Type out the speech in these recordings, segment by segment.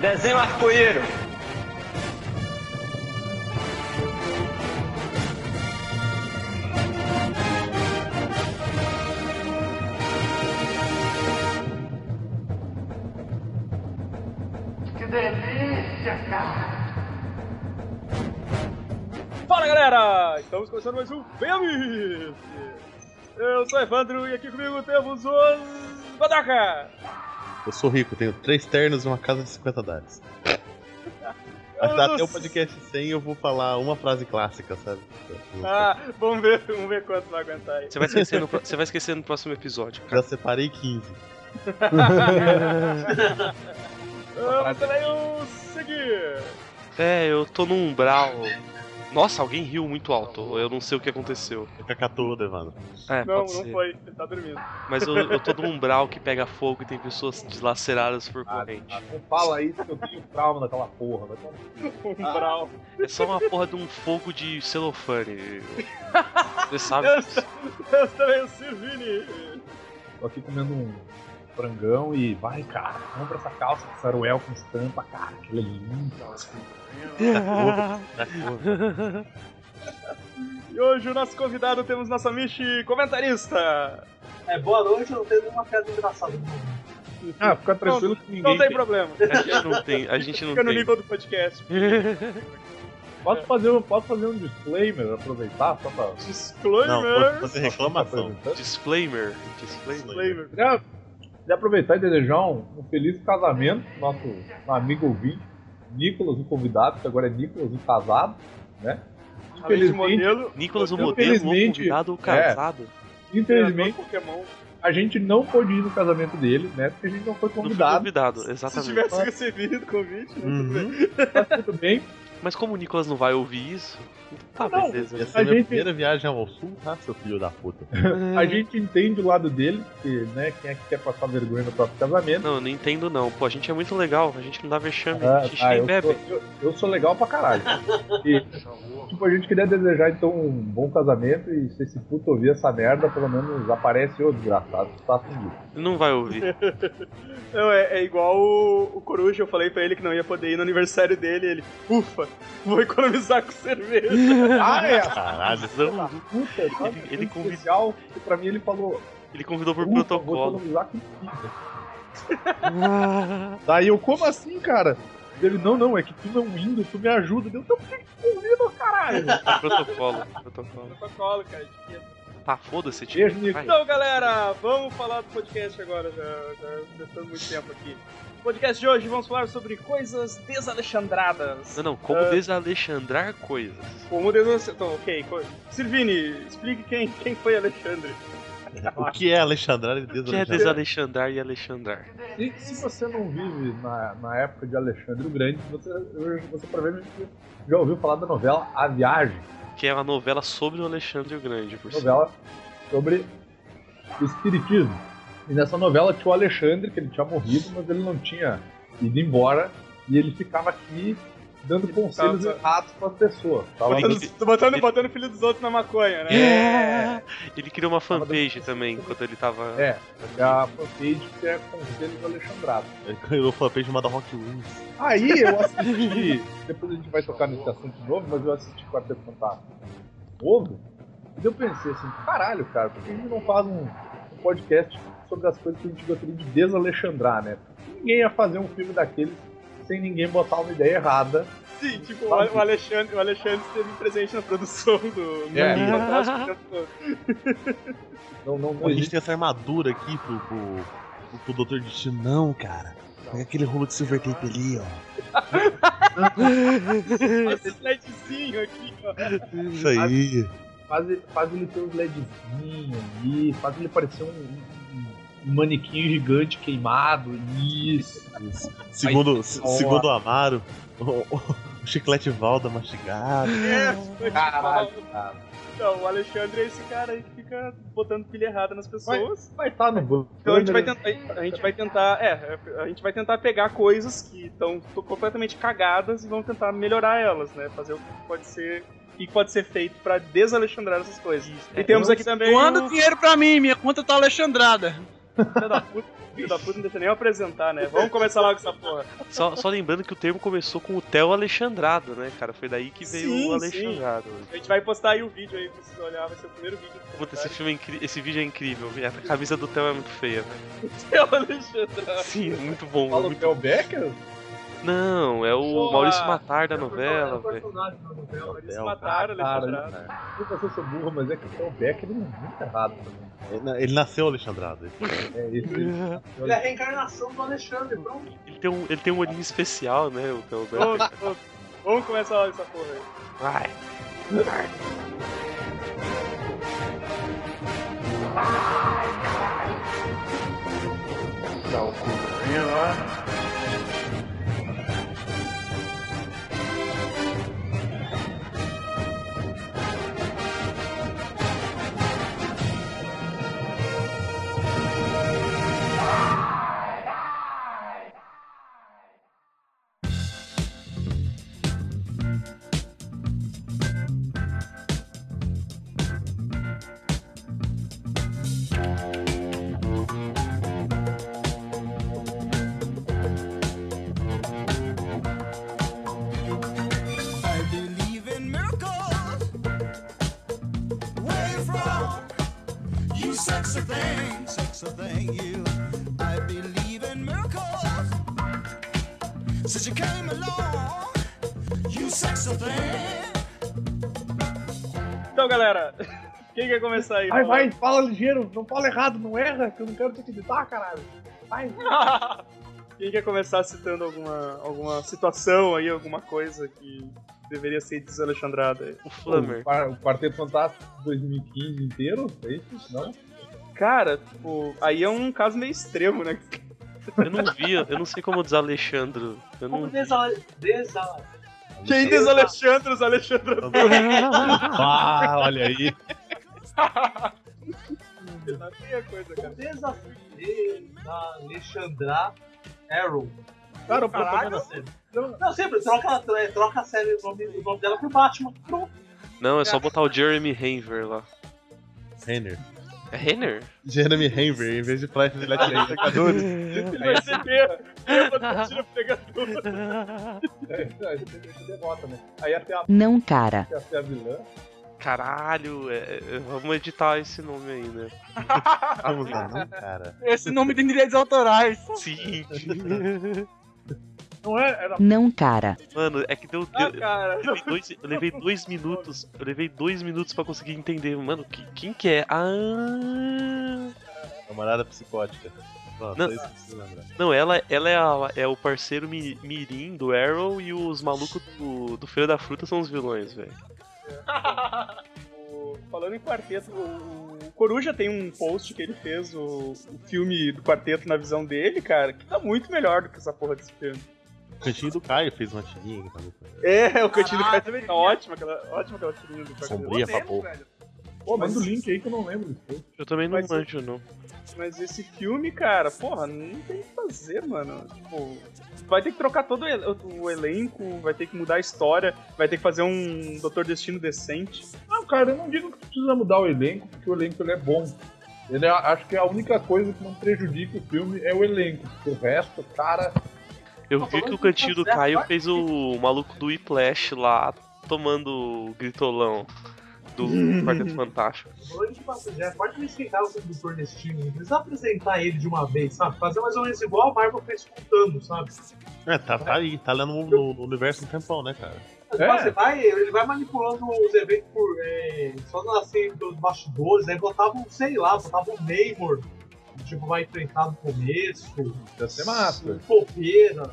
Desenho arco-íro. Que delícia, cara! Fala galera! Estamos começando mais um Bem Amigos! Eu sou Evandro e aqui comigo temos o Godaka! Eu sou rico, tenho três ternos e uma casa de 50 andares. Até o podcast 100 eu vou falar uma frase clássica, sabe? Ah, vamos ver, vamos ver quanto vai aguentar aí. Você vai esquecer no, você vai esquecer no próximo episódio, Já cara. separei 15. Vamos também o seguir! É, eu tô no umbral. Nossa, alguém riu muito alto. Eu não sei o que aconteceu. Fica a toda, Evandro. É, Não, pode não ser. foi, ele tá dormindo. Mas eu, eu tô no umbral que pega fogo e tem pessoas dilaceradas por corrente. Não fala isso que eu tenho trauma daquela porra. Vai tomar no cu. Um brau. É só uma porra de um fogo de celofane. Você sabe Eu, disso. eu também o Silvini! Tô aqui comendo um frangão e vai, cara, compra essa calça de saruel com estampa, cara, aquilo é lindo. Da cor. E hoje o nosso convidado temos nossa Michi comentarista! É, boa noite, eu não tenho nenhuma piada engraçada. Ah, fica tranquilo que ninguém. Não tem problema, A gente não tem. A gente não fica no tem. nível do podcast. Posso fazer, um- posso fazer um disclaimer, aproveitar só pra. Não, Disclaimer! pode fazer reclamação. Disclaimer. Disclaimer. Disclaimer. Queria, queria aproveitar e desejar um, um feliz casamento nosso amigo ouvinte, Nicolas, o convidado, que agora é Nicolas, o casado, né? De Infelizmente, modelo, Nicolas, o modelo, o convidado, o é. casado. infelizmente, Pokémon. a gente não pôde ir no casamento dele, né? Porque a gente não foi Não fui convidado. convidado, Se exatamente. tivesse recebido o convite, né, tudo bem. Uhum. Mas tudo bem. Mas como o Nicolas não vai ouvir isso, tá, Não, beleza. Ia ser A minha gente- primeira viagem ao sul, tá, seu filho da puta? A gente entende o lado dele, que, né, quem é que quer passar vergonha no próprio casamento. Não, eu não entendo não. Pô, a gente é muito legal, a gente não dá vexame, Ah, a gente tá, nem eu, bebe. sou, eu, eu sou legal pra caralho. E, tipo, a gente queria desejar então um bom casamento e se esse puto ouvir essa merda, pelo menos aparece o desgraçado que tá. Ele não vai ouvir. Não, é, é igual o, o Coruja, eu falei pra ele que não ia poder ir no aniversário dele, ele, ufa, vou economizar com cerveja. Ah, é! Caralho, Não, Puta, sabe, Ele- ele convida- especial, que pra mim ele falou, ele convidou por protocolo. Daí eu, como assim, cara? Ele, não, não, é que tu não indo, tu me ajuda. Deu, então por que tu convida, caralho? protocolo, protocolo. Protocolo, cara. Tá, foda-se, tipo. Vai. Então, galera, vamos falar do podcast agora, já, já gastamos muito tempo aqui. No podcast de hoje vamos falar sobre coisas desalexandradas. Não, não, como Ah. desalexandrar coisas. Como desalexandradas. Então, ok. co- Silvini, explique quem, quem foi Alexandre. o que é Alexandrar e O que é Desalexandrar? desalexandrar e alexandrar? E se você não vive na, na época de Alexandre o Grande, você, você provavelmente já ouviu falar da novela A Viagem. Que é uma novela sobre o Alexandre o Grande, por novela sobre o espiritismo. E nessa novela tinha o Alexandre, que ele tinha morrido, mas ele não tinha ido embora. E ele ficava aqui dando conselhos tava- errados para as pessoas. Tava Ele- Botando, tô botando, botando o filho dos outros na maconha, né? É. Ele criou uma fanpage também, enquanto ele tava. É, a fanpage que é Conselhos Alexandrados. Ele ganhou uma fanpage chamada Rock Wings. Aí eu assisti, depois a gente vai tocar nesse assunto de novo, mas eu assisti Quarteto Fantástico novo, e eu pensei assim, caralho, cara, por que a gente não faz um, um podcast sobre as coisas que a gente gostaria de desalexandrar, né? Ninguém ia fazer um filme daqueles sem ninguém botar uma ideia errada. Sim, tipo, o o Alexandre, o Alexandre esteve presente na produção do É. Não, não, não A gente tem essa armadura aqui pro, pro, pro, pro Doutor Destino. Não, cara. Pega aquele rolo de silver tape ali, ó. Esse slidezinho aqui, ó. Isso aí. Faz, faz ele ter uns LEDzinhos ali, faz ele parecer um, um, manequim gigante queimado. Isso. Isso. Segundo, Aí, segundo o Amaro, o, chiclete Valda mastigado. É, foi Caralho, cara. Então, o Alexandre é esse cara aí que fica botando pilha errada nas pessoas. Vai estar no banco. Então a gente vai tentar, a gente vai tentar, é, a gente vai tentar pegar coisas que estão completamente cagadas e vamos tentar melhorar elas, né? Fazer o que pode ser, o que pode ser feito pra desalexandrar essas coisas. E temos aqui também Doando o- dinheiro pra mim, minha conta tá alexandrada. Filho da puta, filho da puta não deixa nem eu apresentar, né? Vamos começar logo essa porra. Só, só lembrando que o termo começou com o Theo Alexandrado, né, cara? Foi daí que veio Sim, o sim. Alexandrado. A gente vai postar aí o vídeo aí pra vocês olharem, vai ser o primeiro vídeo. Puta, esse filme é incri... esse vídeo é incrível. A camisa do Theo é muito feia, velho. Theo Alexandre. Sim, muito bom. Fala o muito... Theo Becker? Não, é o. Maurício Matar da É novela, o velho. Theo, mataram Cara, Alexandre. desculpa se eu sou burro, mas é que o Becker ele é muito errado também. Ele, ele nasceu Alexandrado. É esse. Ele é a reencarnação do Alexandre, pronto. Ele tem um, ele tem um olhinho especial, né, o Theo Becker. Vamos, vamos- vamos começar logo essa porra aí. Vai. I came along, you sexy thing. Então, galera, quem quer começar aí? Vai, vai, fala ligeiro, não fala errado, não erra, que eu não quero te acreditar, caralho. Vai. Quem quer começar citando alguma, alguma situação aí, alguma coisa que deveria ser desalexandrada aí? O O, Flammer. O Quarteto Fantástico 2015 inteiro, é isso? Não? Cara, tipo, aí é um caso meio extremo, né? Eu não vi, eu não sei como desalexandro. Eu não Como. Quem desalexandra os Alexandre? Ah, olha aí. Tem a coisa, cara. Desafio Alexandra Arrow. Cara, o Caralho. problema série. Não, sempre, troca, é, troca a série, o nome, o nome dela por Batman. Pronto. Não, é só botar o Jeremy Renver lá. Renner. É Renner? Jeremy Renver, em vez de Flash, ele atira pegadores. Ele vai ser meia. Meia tira pegador. Não, cara. até a vilã. Caralho, é- é- vamos editar esse nome aí, né? Vamos lá, não, cara. Esse nome tem direitos autorais. Sim. Não é? Era Não, cara. Mano, é que deu. Ah, deu- cara. eu, levei dois, eu levei dois minutos. Eu levei dois minutos pra conseguir entender. Mano, que- quem que é? Ah. Camarada psicótica. Não. lembrar. Não, ela, ela é, a- é o parceiro mi- mirim do Arrow e os malucos do, do Feira da Fruta são os vilões, velho. Falando em quarteto, o o Coruja tem um post que ele fez, o, o filme do quarteto na visão dele, cara, que tá muito melhor do que essa porra desse filme. O cantinho do Caio fez uma tirinha que tá É, o cantinho do Caraca, cara também tá ótima, aquela, ótima aquela tirinha do quarteto. sombria pra porra. Pô, manda o link aí que eu não lembro. Eu também não Mas- manjo, não. Mas esse filme, cara, porra, não tem o que fazer, mano. Tipo, vai ter que trocar todo o el- o elenco, vai ter que mudar a história, vai ter que fazer um Doutor Destino decente. Não, cara, eu não digo que precisa mudar o elenco, porque o elenco ele é bom. Ele é- acho que a única coisa que não prejudica o filme é o elenco, porque o resto, cara. Eu vi que o cantinho do Caio fez o maluco do Whiplash lá, tomando o gritolão do Quarteto Fantástico. Já pode me explicar o do Nordestino. Não precisa apresentar ele de uma vez, sabe? Fazer mais ou menos igual a Marvel fez com o Thanos, sabe? É, tá, tá aí, tá lá no, no- no universo um tempão, né, cara? É. Você vai, ele vai manipulando os eventos por, é, só assim, pelos bastidores, aí botava um, sei lá, botava um Namor, tipo, vai enfrentar no começo, Ia ser massa. um Topeira,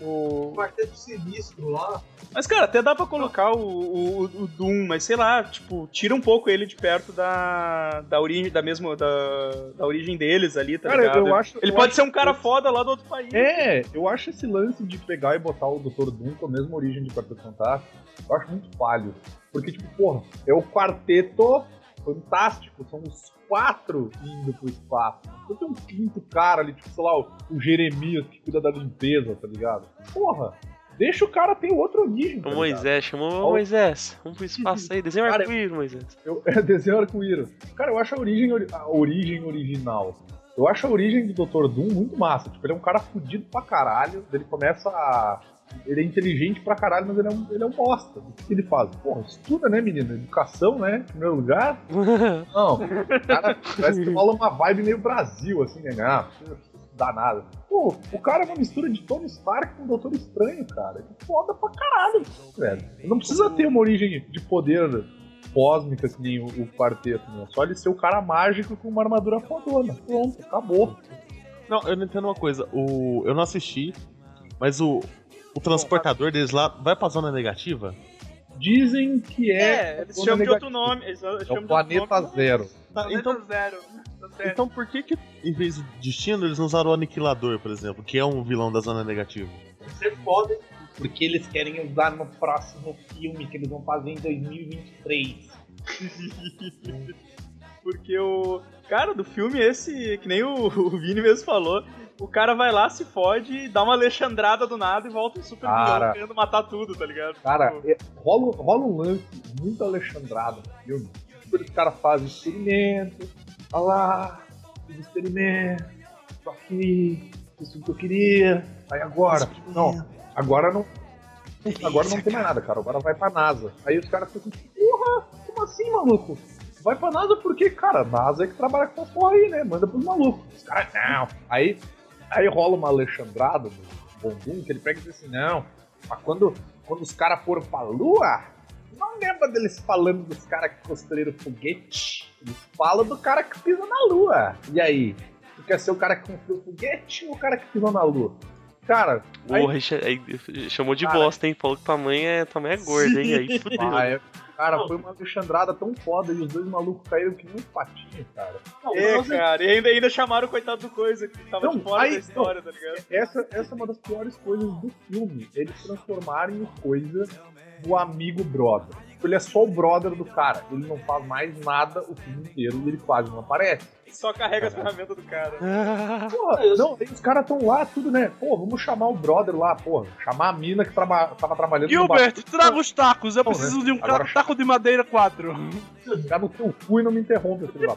um O... quarteto sinistro lá. Mas, cara, até dá pra colocar o, o, o Doom, mas sei lá, tipo, tira um pouco ele de perto da, da origem, da mesma, da, da origem deles ali, tá Cara, ligado? eu acho. Ele eu pode acho ser um cara que- foda lá do outro país. É, eu acho esse lance de pegar e botar o Dr. Doom com a mesma origem de Quarteto Fantástico, eu acho muito falho. Porque, tipo, porra, é o quarteto fantástico, são os quatro indo pro espaço. Então tem um quinto cara ali, tipo, sei lá, o, o Jeremias que cuida da limpeza, tá ligado? Porra, deixa o cara ter outra origem. Tá O? Moisés, chamou o Moisés. Vamos pro espaço aí, desenho Cara, arco-íris, Moisés. Eu, é desenho arco-íris. Cara, eu acho a origem, ori- a origem original Eu acho a origem do Dr. Doom muito massa. Tipo, ele é um cara fudido pra caralho. Ele começa a. Ele é inteligente pra caralho, mas ele é um, ele é um bosta. O que ele faz? Porra, estuda, né, menina? Educação, né? Em primeiro lugar. Não, o cara parece que rola uma vibe meio Brasil, assim, né? Ah, estudar nada. Pô, o cara é uma mistura de Tony Stark com o Doutor Estranho, cara. É foda pra caralho, velho. Não precisa ter uma origem de poder cósmica que nem o, o quarteto, né? Só ele ser o cara mágico com uma armadura fodona. Pronto, acabou. Não, eu não entendo uma coisa. O... Eu não assisti, mas o, o transportador deles lá vai pra zona negativa? Dizem que é. É, eles chamam de outro nome. Eles É o planeta nome. zero. Tá, Planeta então, zero. Tá certo. então por que que, em vez de destino, eles não usaram o Aniquilador, por exemplo, que é um vilão da zona negativa? Você pode. Porque eles querem usar no próximo filme que eles vão fazer em 2023. Porque o. Cara, do filme esse, que nem o, o Vini mesmo falou, o cara vai lá, se fode, dá uma alexandrada do nada e volta um super Cara. vilão querendo matar tudo, tá ligado? Cara, Tipo, é- rola, rola um lance muito alexandrado no filme. Os caras fazem experimento. Olha lá, fiz experimento. Tô aqui, fiz tudo que eu queria. Aí agora. Não, agora não. Agora não tem mais nada, cara. Agora vai pra NASA. Aí os caras ficam assim, porra, como assim, maluco? Vai pra NASA porque, cara, NASA é que trabalha com essa porra aí, né? Manda pros malucos. Os caras, não. Aí, aí rola uma alexandrada do Bondum que ele pega e diz assim, não, mas quando, quando os caras foram pra Lua, não lembra deles falando dos caras que construíram foguete. Eles falam do cara que pisa na Lua. E aí? Tu quer ser o cara que construiu o foguete ou o cara que pisou na Lua? Cara, Porra, aí chamou de Cara. bosta, hein? Falou que tua mãe é, tua mãe é gorda, hein? Aí fudeu. ah, é- cara, foi uma alexandrada tão foda e os dois malucos caíram que nem um patinho, cara. Não, É, mas, cara, e ainda, ainda chamaram o coitado do coisa que tava Não, de fora aí- da história, tá ligado? essa, essa é uma das piores coisas do filme. Eles transformarem o coisa do amigo brother. Tipo, Ele é só o brother do cara. Ele não faz mais nada o filme inteiro ele quase não aparece. Só carrega as ferramentas do cara. Porra, não, os caras estão lá, tudo, né? Pô, vamos chamar o brother lá, porra. Chamar a mina que traba tava trabalhando no Gilbert, traga os tacos. Eu Não, preciso né? de um Agora- taco de madeira 4. Ficar no teu cu e não me interrompe, filho da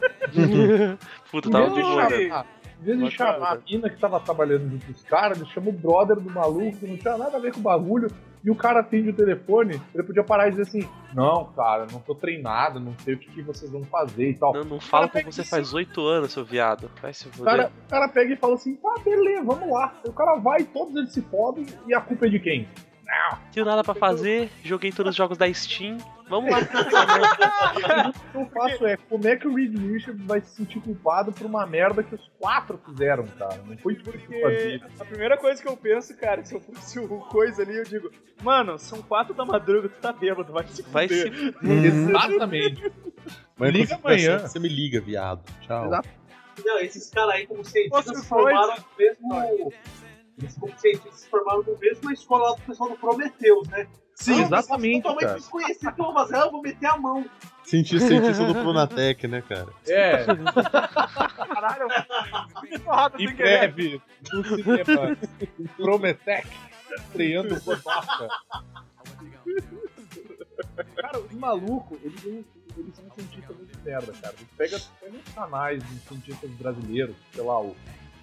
Puta, Em tava de boa. Em vez de Bacana. chamar a mina que tava trabalhando junto com os caras, ele chama o brother do maluco que não tinha nada a ver com o bagulho. E o cara atende o telefone, ele podia parar e dizer assim: Não, cara, não tô treinado, não sei o que, que vocês vão fazer e tal. Não, não fala como você faz oito anos, seu viado. Vai se O fuder. cara, o cara pega e fala assim: Tá, beleza, vamos lá. Aí o cara vai, todos eles se fodem e a culpa é de quem? Não, Tenho nada pra fazer, joguei todos os jogos da Steam. Vamos lá. o que eu faço é: como é que o Reed Richards vai se sentir culpado por uma merda que os quatro fizeram, cara? Não foi dele. a primeira coisa que eu penso, cara, se eu fosse o coisa ali, eu digo, mano, são quatro da madruga, tu tá bêbado, vai se Vai se Exatamente. Mas Liga amanhã. pensa, Você me liga, viado. Tchau. Exato. Não, esses caras aí, como cientistas, formaram no mesmo. Eles, como cientistas, se formaram no mesmo escola lá do pessoal do Prometheus, né? Sim, Não, exatamente, Totalmente cara. desconhecido, pô, mas ah, eu vou meter a mão. Cientista, cientista do Prunatec, né, cara? É, Caralho, porrada em breve, no cinema Prometec, estreando por. Cara, os malucos, eles, eles são cientistas muito merda, cara. Eles pegam, pegam os canais de cientistas brasileiros, sei lá, o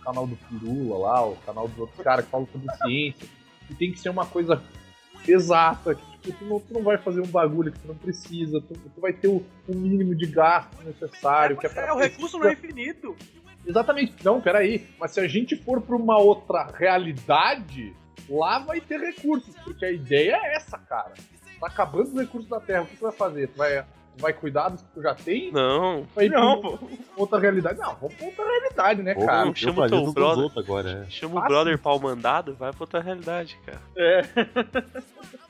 canal do Pirula lá, o canal dos outros caras que falam sobre ciência, e tem que ser uma coisa exata, que tipo, tu não, tu não vai fazer um bagulho que tu não precisa, tu, tu vai ter o, o mínimo de gasto necessário, que é, pra É, o recurso não é infinito. Exatamente. Não, peraí. Mas se a gente for pra uma outra realidade, lá vai ter recursos. Porque a ideia é essa, cara. Tá acabando os recursos da Terra. O que tu vai fazer? Tu vai, vai cuidar dos que tu já tem? Não, Vai pra Não, pô. outra realidade? Não, vamos pra outra realidade, né, cara? não eu chama o teu brother. agora, é. chama o Ah, brother pau mandado, vai pra outra realidade, cara. É,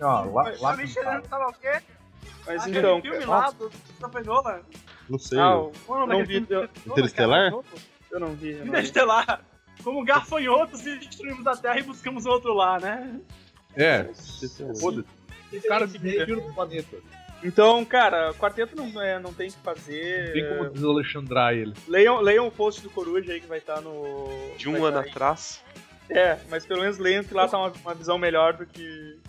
Ó, lá, lá tava o quê? mas Aquele então, filme cara. lá do Christopher Nolan. Não sei. Ah, eu- é não daquele vi, eu, Interestelar? cara? eu não vi. Eu não vi. Interestelar. Como gafanhotos e destruímos a Terra e buscamos outro lá, né? É, é foda-se. Os caras desistiram do planeta. Então, cara, quarteto não, é, não tem o que fazer. Tem como desalexandrar ele. Leiam, leiam o post do Coruja aí que vai estar no. De um ano tá atrás. É, mas pelo menos leiam que lá tá uma, uma visão melhor do que.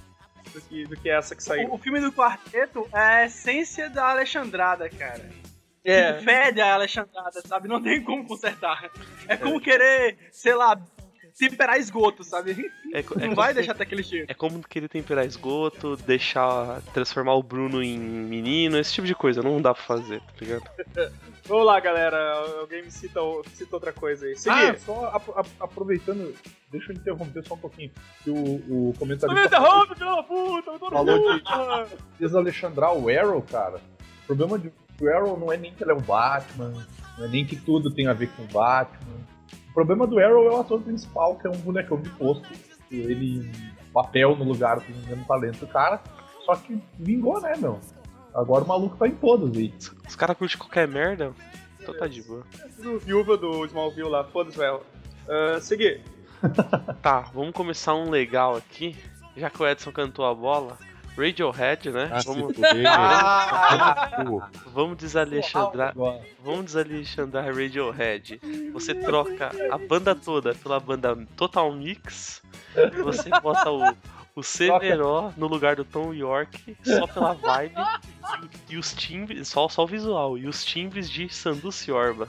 Do que, do que essa que saiu. O, o filme do quarteto é a essência da Alexandrada, cara. É. Fede a Alexandrada, sabe? Não tem como consertar. É como querer, sei lá, temperar esgoto, sabe? É, é Não vai que- deixar daquele jeito. É como querer temperar esgoto, deixar. transformar o Bruno em menino, esse tipo de coisa. Não dá pra fazer, tá ligado? Vamos lá, galera. Alguém me cita, cita outra coisa aí. Ah, Seguir. só apro- ap- aproveitando, deixa eu interromper só um pouquinho. Que o, o Não me comentarista interrompe, filho da puta! eu tô no Falou de- cara. desalexandrar o Arrow, cara. O problema de o Arrow não é nem que ele é o Batman, não é nem que tudo tem a ver com o Batman. O problema do Arrow é o ator principal, que é um bonecão de posto. Ele, papel no lugar, tem o mesmo talento, cara. Só que vingou, né, meu? Agora o maluco tá em todas aí. Os caras curtem qualquer merda, então tá de boa. Do viúva do Smallville lá, foda-se, velho. Ah, seguir. Tá, vamos começar um legal aqui. Já que o Edson cantou a bola. Radiohead, né? Ah, vamos. Pô, vamos desalexandrar. Vamos desalexandrar Radiohead. Você troca a banda toda pela banda Total Mix. Você bota o, o Severo no lugar do Tom York, só pela vibe. E, e os timbres, só, só o visual. E os timbres de Sandu Ciorba.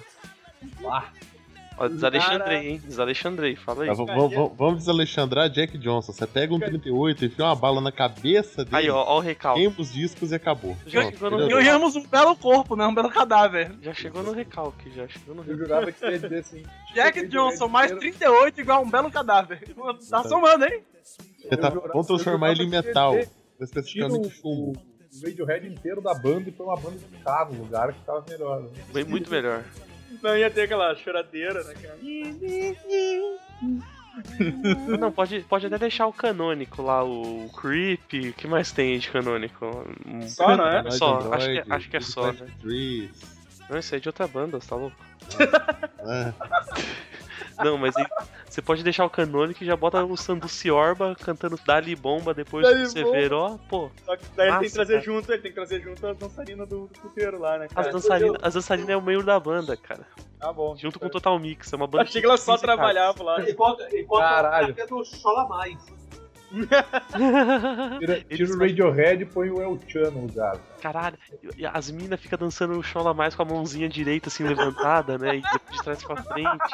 Ó, desalexandrei, hein? Desalexandrei, fala aí. Tá, v- v- v- vamos desalexandrar Jack Johnson. Você pega um 38, enfia uma bala na cabeça dele, Aí, ó, ó o recalque. queima os discos e acabou. Já Pronto, chegou no-. Ganhamos um belo corpo, né? Um belo cadáver. Já chegou no recalque, já chegou no Eu recalque. jurava que você ia dizer assim. Jack Johnson mais 38 igual um belo cadáver. Tá somando, hein? Você tá- Eu vamos transformar eu ele em metal. Especificamente chumbo. o Radiohead inteiro da banda e põe uma banda de cá no lugar que tava melhor. né? Bem, muito melhor. Não ia ter aquela choradeira, né, cara? Não, pode, pode até deixar o canônico lá, o Creep. O que mais tem de canônico? Só, não é? Só, Android, acho que, acho que é só, né? Não, isso aí é de outra banda, você tá louco? É. Não, mas aí você pode deixar o canônico e já bota o Sandu Ciorba cantando Dali Bomba depois Dali do Severo. Pô, Só que daí ele tem que trazer cara. junto, ele tem que trazer junto as dançarinas do, do puteiro lá, né, as cara? dançarinas as dançarina é o meio da banda, cara. Tá bom. Junto com o Total Mix, é uma banda. Achei que elas só de 15 caras. trabalhavam lá. Enquanto, enquanto Caralho. a do Chola Mais. Tira, tira o Radiohead e põe o El Chan no lugar. Caralho, e as minas ficam dançando o Chola Mais com a mãozinha direita assim levantada, né? E de trás pra frente.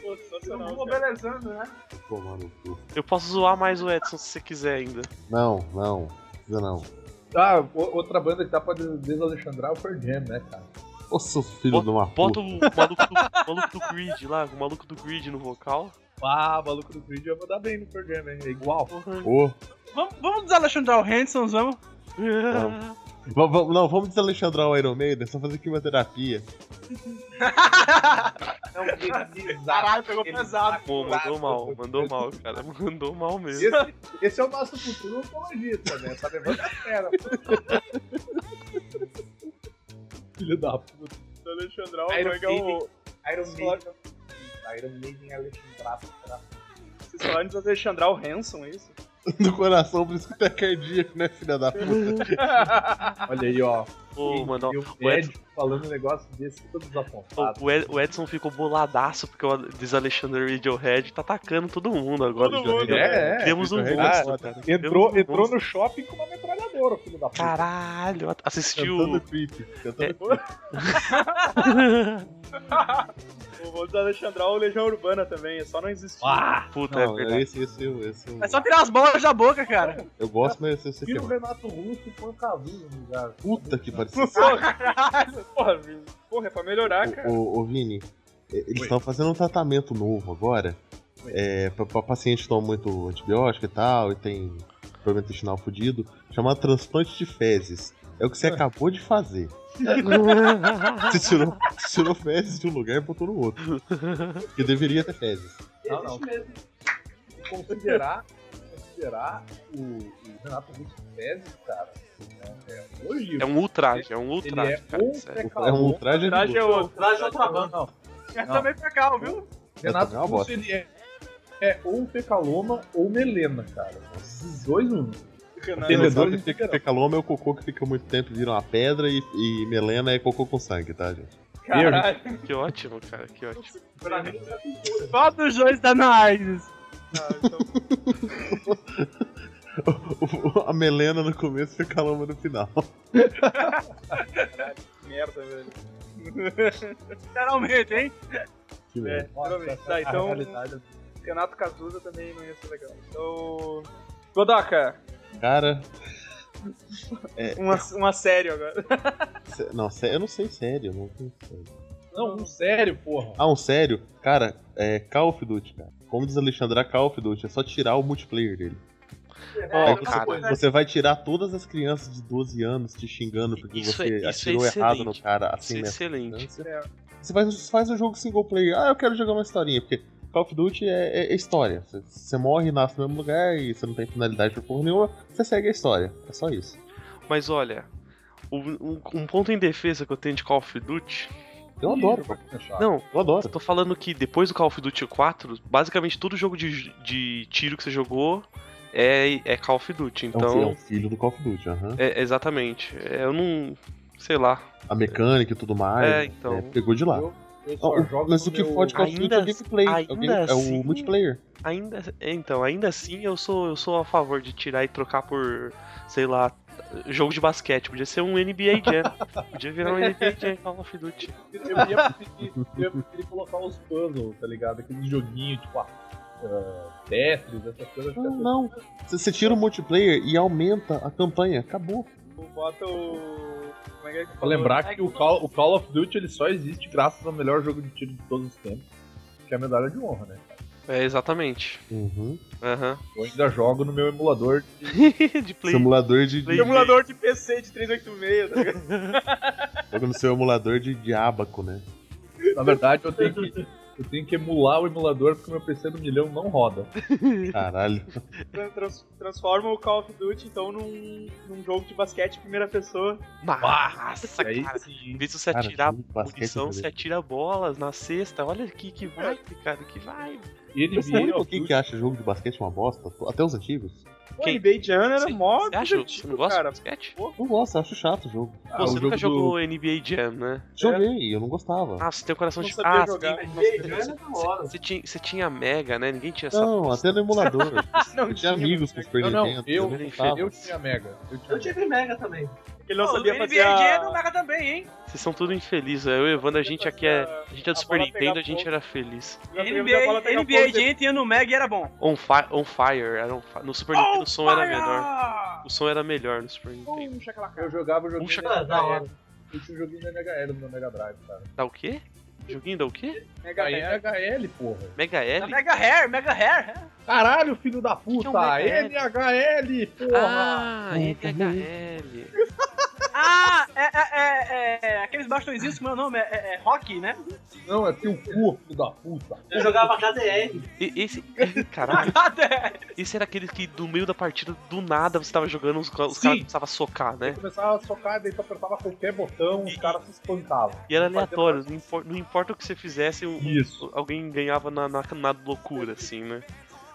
Pô, sensacional, belezando, né? Cu. Eu posso zoar mais o Edson se você quiser ainda. Não, não. Precisa não. Ah, outra banda que dá pra des- desalexandrar é o Pearl Jam, né, cara? Seu filho de uma Bota puta. o maluco do, maluco do Grid lá, o maluco do Grid no vocal. Ah, maluco do Creed vai mandar bem no hein? É igual. Porra. Ô, Vamos, vamos desalexandrar o Hansons, vamos? va- va- não, vamos desalexandrar o Iron Maiden, só fazer quimioterapia. É pesado. Caralho, pegou pesado. Pô, mandou mal, mandou mal, cara. Mandou mal mesmo. Esse, esse é o nosso futuro oncologista, né? Tá levando a fera. Filho da puta. Alexandral, Iron pegar o... Maiden. Iron Maiden. Iron Maiden Alexandrado. Vocês falaram de Alexandral Hanson, é isso? No coração, por isso que tá cardíaco, né, filha da puta? Olha aí, ó. Pô, mano, E o o Ed falando um negócio desse, todo desapontado. o Ed- o Edson ficou boladaço porque o Desalexandre Radiohead tá atacando todo mundo agora. Todo mundo, É, é. Temos um monstro, cara. Entrou, um entrou monstro. no shopping com uma metralhadora, filho da puta. Caralho, assistiu. Cantando creep. Cantando creep. Pô, Vou desalexandrar o Legião Urbana também, é só não existir. Ah, Puta, é Não, verdade. esse, esse, esse, esse É só tirar as bolas da boca, cara. eu gosto, mas esse, aqui tira é o Renato Russo e põe o Cazuza no lugar. puta que pariu. Porra, caralho. Porra, Vini. Porra, é pra melhorar, cara. Ô, Vini, é, eles estão fazendo um tratamento novo agora. Oi. É, pra, pra paciente que toma muito antibiótico e tal, e tem problema intestinal fudido, chamado transplante de fezes. É o que você acabou de fazer. Você tirou, você tirou fezes de um lugar e botou no outro. Que deveria ter fezes. Não, não. Considerar, considerar o, o Renato Russo Fezes, cara, é, é um. É um ultraje, é um Ele ultraje, é cara. um sério. É um ultraje de Traje é luta. outro. Traz outra banda. Não, É também cá, viu? Renato é Russo, ele é, é ou Fecaloma ou Melena, cara. Esses dois, um. Renato. Quem não Entendedor sabe de que geral. Fecaloma é o cocô que fica muito tempo e vira uma pedra e, e melena é cocô com sangue, tá, gente? Caralho. Que ótimo, cara, que ótimo. Pra mim, é. Qual dos dois tá na AIDS? Ah, então, O- A melena no começo e a caloma no final. Merda, velho. Literalmente, hein? Que É, merda. literalmente. Tá, então, realidade Renato Cazuza também não ia ser legal. Então. Godoka, Cara, uma, uma série agora. não, sé- eu não sei sério, não sei sério. Não, um sério, porra. Ah, um sério? Cara, é Call of Duty, cara. Como diz Alexandre, Call of Duty é só tirar o multiplayer dele. Aí Ó, você, cara, você vai tirar todas as crianças de 12 anos te xingando porque Isso você é- isso é atirou errado no cara isso assim é nessa excelente. Você faz, você faz um jogo single player. Ah, eu quero jogar uma historinha, porque Call of Duty é, é- é história. Você, morre, nasce no mesmo lugar e você não tem finalidade por porra nenhuma, você segue a história. É só isso. Mas olha, um, um ponto em defesa que eu tenho de Call of Duty. Eu adoro. Não, eu adoro. eu tô falando que depois do Call of Duty 4, basicamente todo jogo de, de tiro que você jogou é, é Call of Duty. É Então. é um filho do Call of Duty, aham. É, exatamente. É, eu não. Sei lá. A mecânica e tudo mais. É, então. é, pegou de lá. Eu, eu Não, só o- jogo mas o que fode Call of Duty é o Ainda- gameplay. É o, ainda game- é o assim- multiplayer. Ainda, então, ainda assim eu sou, eu sou a favor de tirar e trocar por, sei lá, jogo de basquete. Podia ser um NBA Jam. Podia virar um NBA Jam Call of Duty. Eu ia preferir, eu ia preferir colocar os puzzles, tá ligado? Aqueles joguinhos, tipo, ah, Tetris, essas coisas. Não, não. Você você tira o multiplayer e aumenta a campanha. Acabou. Bota o. Como é que é Pra falou? lembrar que o Call, o Call of Duty ele só existe graças ao melhor jogo de tiro de todos os tempos, que é a medalha de honra, né? É, exatamente. Uhum. Aham. Eu ainda jogo no meu emulador. de play. Simulador de. de Emulador de PC de 386, tá ligado? joga no seu emulador de, de abaco, né? Na verdade, eu tenho que, eu tenho que emular o emulador porque o meu PC do milhão não roda. Caralho. Tran- trans- transforma o Call of Duty então num, num jogo de basquete em primeira pessoa. Nossa, cara. Em vez de você atirar munição, é você atira bolas na cesta. Olha aqui que vibe, cara, que vibe. E sou o NBA, único aqui que acha jogo de basquete uma bosta, até os antigos. Quem? NBA Jam era Você- mó Você acha? Você divertido, não gosta cara. de basquete? Não gosto, acho chato o jogo. Ah, Pô, o você nunca jogo jogou NBA Jam, né? Joguei, eu não gostava. Ah, você tem o coração Não de. sabia Ah, você jogar. tem- Não você- você-. Você tinha, você tinha Mega, né? Ninguém tinha essa. Não, até no emulador. Não eu tinha amigos com Super Não, não, eu, eu- eu tinha Mega. Eu tinha Eu tive Mega também. Ele não Pô, sabia fazer NBA Jam é a... Mega também, hein? Vocês são tudo infelizes. Eu e o Evandro, a gente aqui é. A gente é do A Super Nintendo, a gente era feliz. A NBA, NBA Jam tinha no Mega e era bom. On, fi on Fire, era on fi- no Super Nintendo o som era melhor. O som era melhor no Super Nintendo. Um chacalaca. Eu jogava o joguinho da da hora. Eu tinha um joguinho da NHL no meu Mega Drive, cara. Dá o quê? Joguinho dá o quê? Mega Aí Hair. NHL, porra. Mega Da L? Mega Hair, Mega Hair. Caralho, filho da que é um puta! NHL, porra! Ah, MHL. Ah, é, é, é, é, aqueles bastõezinhos, é o nome? É, é, é Rock, né? Não, é teu filho da puta. Eu jogava KDR. E- Esse. Caralho. Esse era aquele que do meio da partida, do nada, você tava jogando, os, os caras começavam a socar, né? Eu começava a socar, daí tu apertava qualquer botão, os E- caras se espancavam. E era aleatório, não impor- não importa o que você fizesse, um- Isso. alguém ganhava na, na, na loucura, assim, né?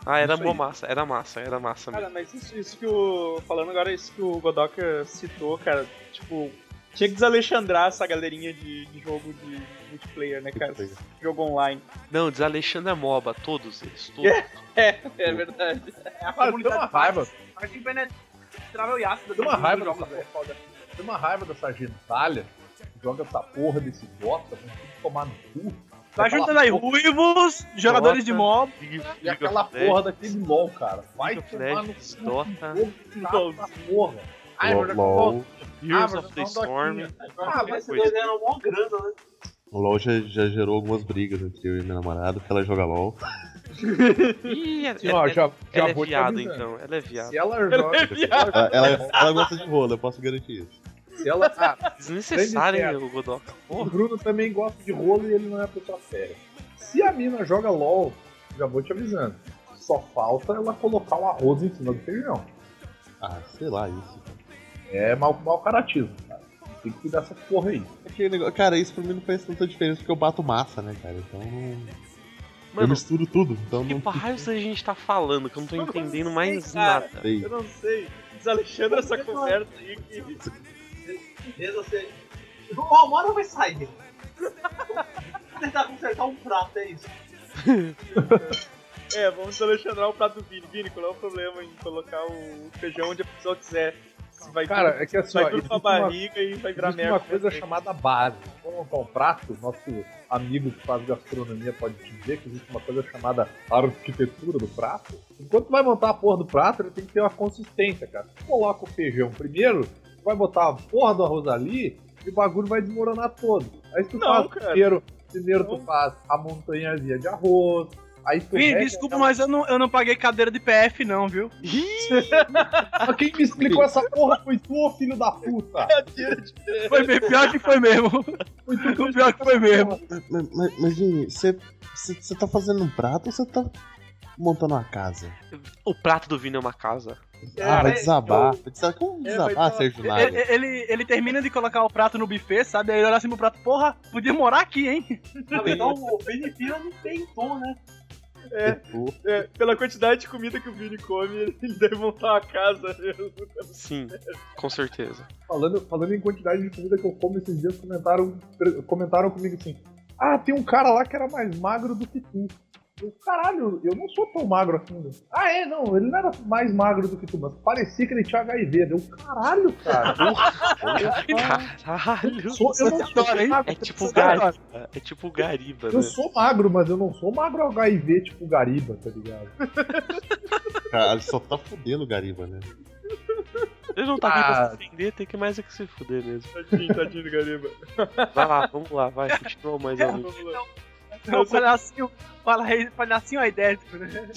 Ah, era aí. massa, era massa, era massa mesmo. Cara, mas isso, isso que o. Falando agora, isso que o Godoka citou, cara, tipo. Tinha que desalexandrar essa galerinha de, de jogo de multiplayer, né, cara? Multiplayer. Jogo online. Não, Desalexandre Moba, todos eles, todos. É, é verdade. É a Cara, tem uma raiva, A gente penetrava o tem uma raiva dessa. Tem uma raiva dessa gentalha que joga essa porra desse vão tudo tomar no cu. Vai Aquela juntando aí ruivos, jogadores de mob. League, E aquela porra daquele LOL, cara. Vai tomar no. Dota. porra. Ai, LOL. Heroes Ah, of the Storm. doquinha. Ah, mas esses coisa. dois ganham mó grana, né? O LOL já, já gerou algumas brigas entre eu e minha namorada, porque ela joga LOL. Ih, ela, ó, já, já ela é viado, então. Ela é viado. Se ela joga. Ela, ela, ela gosta de rolo, eu posso garantir isso. Se ela. Ah, Desnecessário, hein, o Godoka. o Porra. Bruno também gosta de rolo e ele não é uma pessoa séria. Se a mina joga LOL, já vou te avisando. Só falta ela colocar o arroz em cima do feijão. Ah, sei lá, isso. É mau, mau caratismo, cara. Tem que cuidar dessa porra aí. Aquele negócio, cara, isso pra mim não faz tanta diferença porque eu bato massa, né, cara? Então não. eu Mano, misturo tudo, então que não. raios a gente tá falando que eu não tô Eu não entendendo sei, mais cara. nada. Eu não sei. Desalexandra essa conversa aí que. Beleza, você. Uma hora vai sair. Vou tentar consertar um prato, é isso. É, vamos desalexandrar o prato do Vini. Vini, qual é o problema em colocar o feijão onde a pessoa quiser? Se vai Cara, tudo, é que assim, vai ó, tudo pra existe uma- barriga e vai virar Existe merda. uma coisa chamada base. Vamos montar um prato, nosso amigo que faz gastronomia pode te dizer que existe uma coisa chamada arquitetura do prato. Enquanto tu vai montar a porra do prato, ele tem que ter uma consistência, cara. Tu coloca o feijão primeiro, vai botar a porra do arroz ali e o bagulho vai desmoronar todo. Aí tu Não, faz cara. primeiro, primeiro tu faz a montanhazinha de arroz, aí tu Vini, rega desculpa, aquela- mas eu não, eu não paguei cadeira de PF, não, viu? Quem me explicou essa porra foi tu, filho da puta! Foi mesmo, pior que foi mesmo. Foi tu pior que foi mesmo. Mas, mas, mas Vini, você você tá fazendo um prato ou você tá montando uma casa? O prato do Vini é uma casa. Ah, vai é, desabar. Vai desabar. Como É, desabar, Sérgio Ele, Naga? ele, ele termina de colocar o prato no buffet, sabe? Aí ele olha assim pro prato, porra, podia morar aqui, hein? Na verdade, o Benefira não tem tom, né? Tipo, É, pela quantidade de comida que o Vini come, ele deve montar uma casa mesmo. Sim, com certeza. Falando, falando em quantidade de comida que eu como esses dias, comentaram, comentaram comigo assim: Ah, tem um cara lá que era mais magro do que tu. Eu, caralho, eu não sou tão magro assim. né? Ah, é, não, ele não era mais magro do que tu, mas parecia que ele tinha HIV. Deu caralho, cara. Caralho. Eu, sou, eu não sou Adora, magro. É tipo Gariba. É tipo Gariba, Eu né? sou magro, mas eu não sou magro HIV tipo Gariba, tá ligado? cara, só tá fudendo o Gariba, né? Ele não tá aqui pra Ah. se defender, tem que mais é que se fuder mesmo. Tadinho, tadinho do Gariba. Vai lá, vamos lá, vai, continua mais amigo. Vamos É o palhacinho, fala aí, palhacinho aidético, né?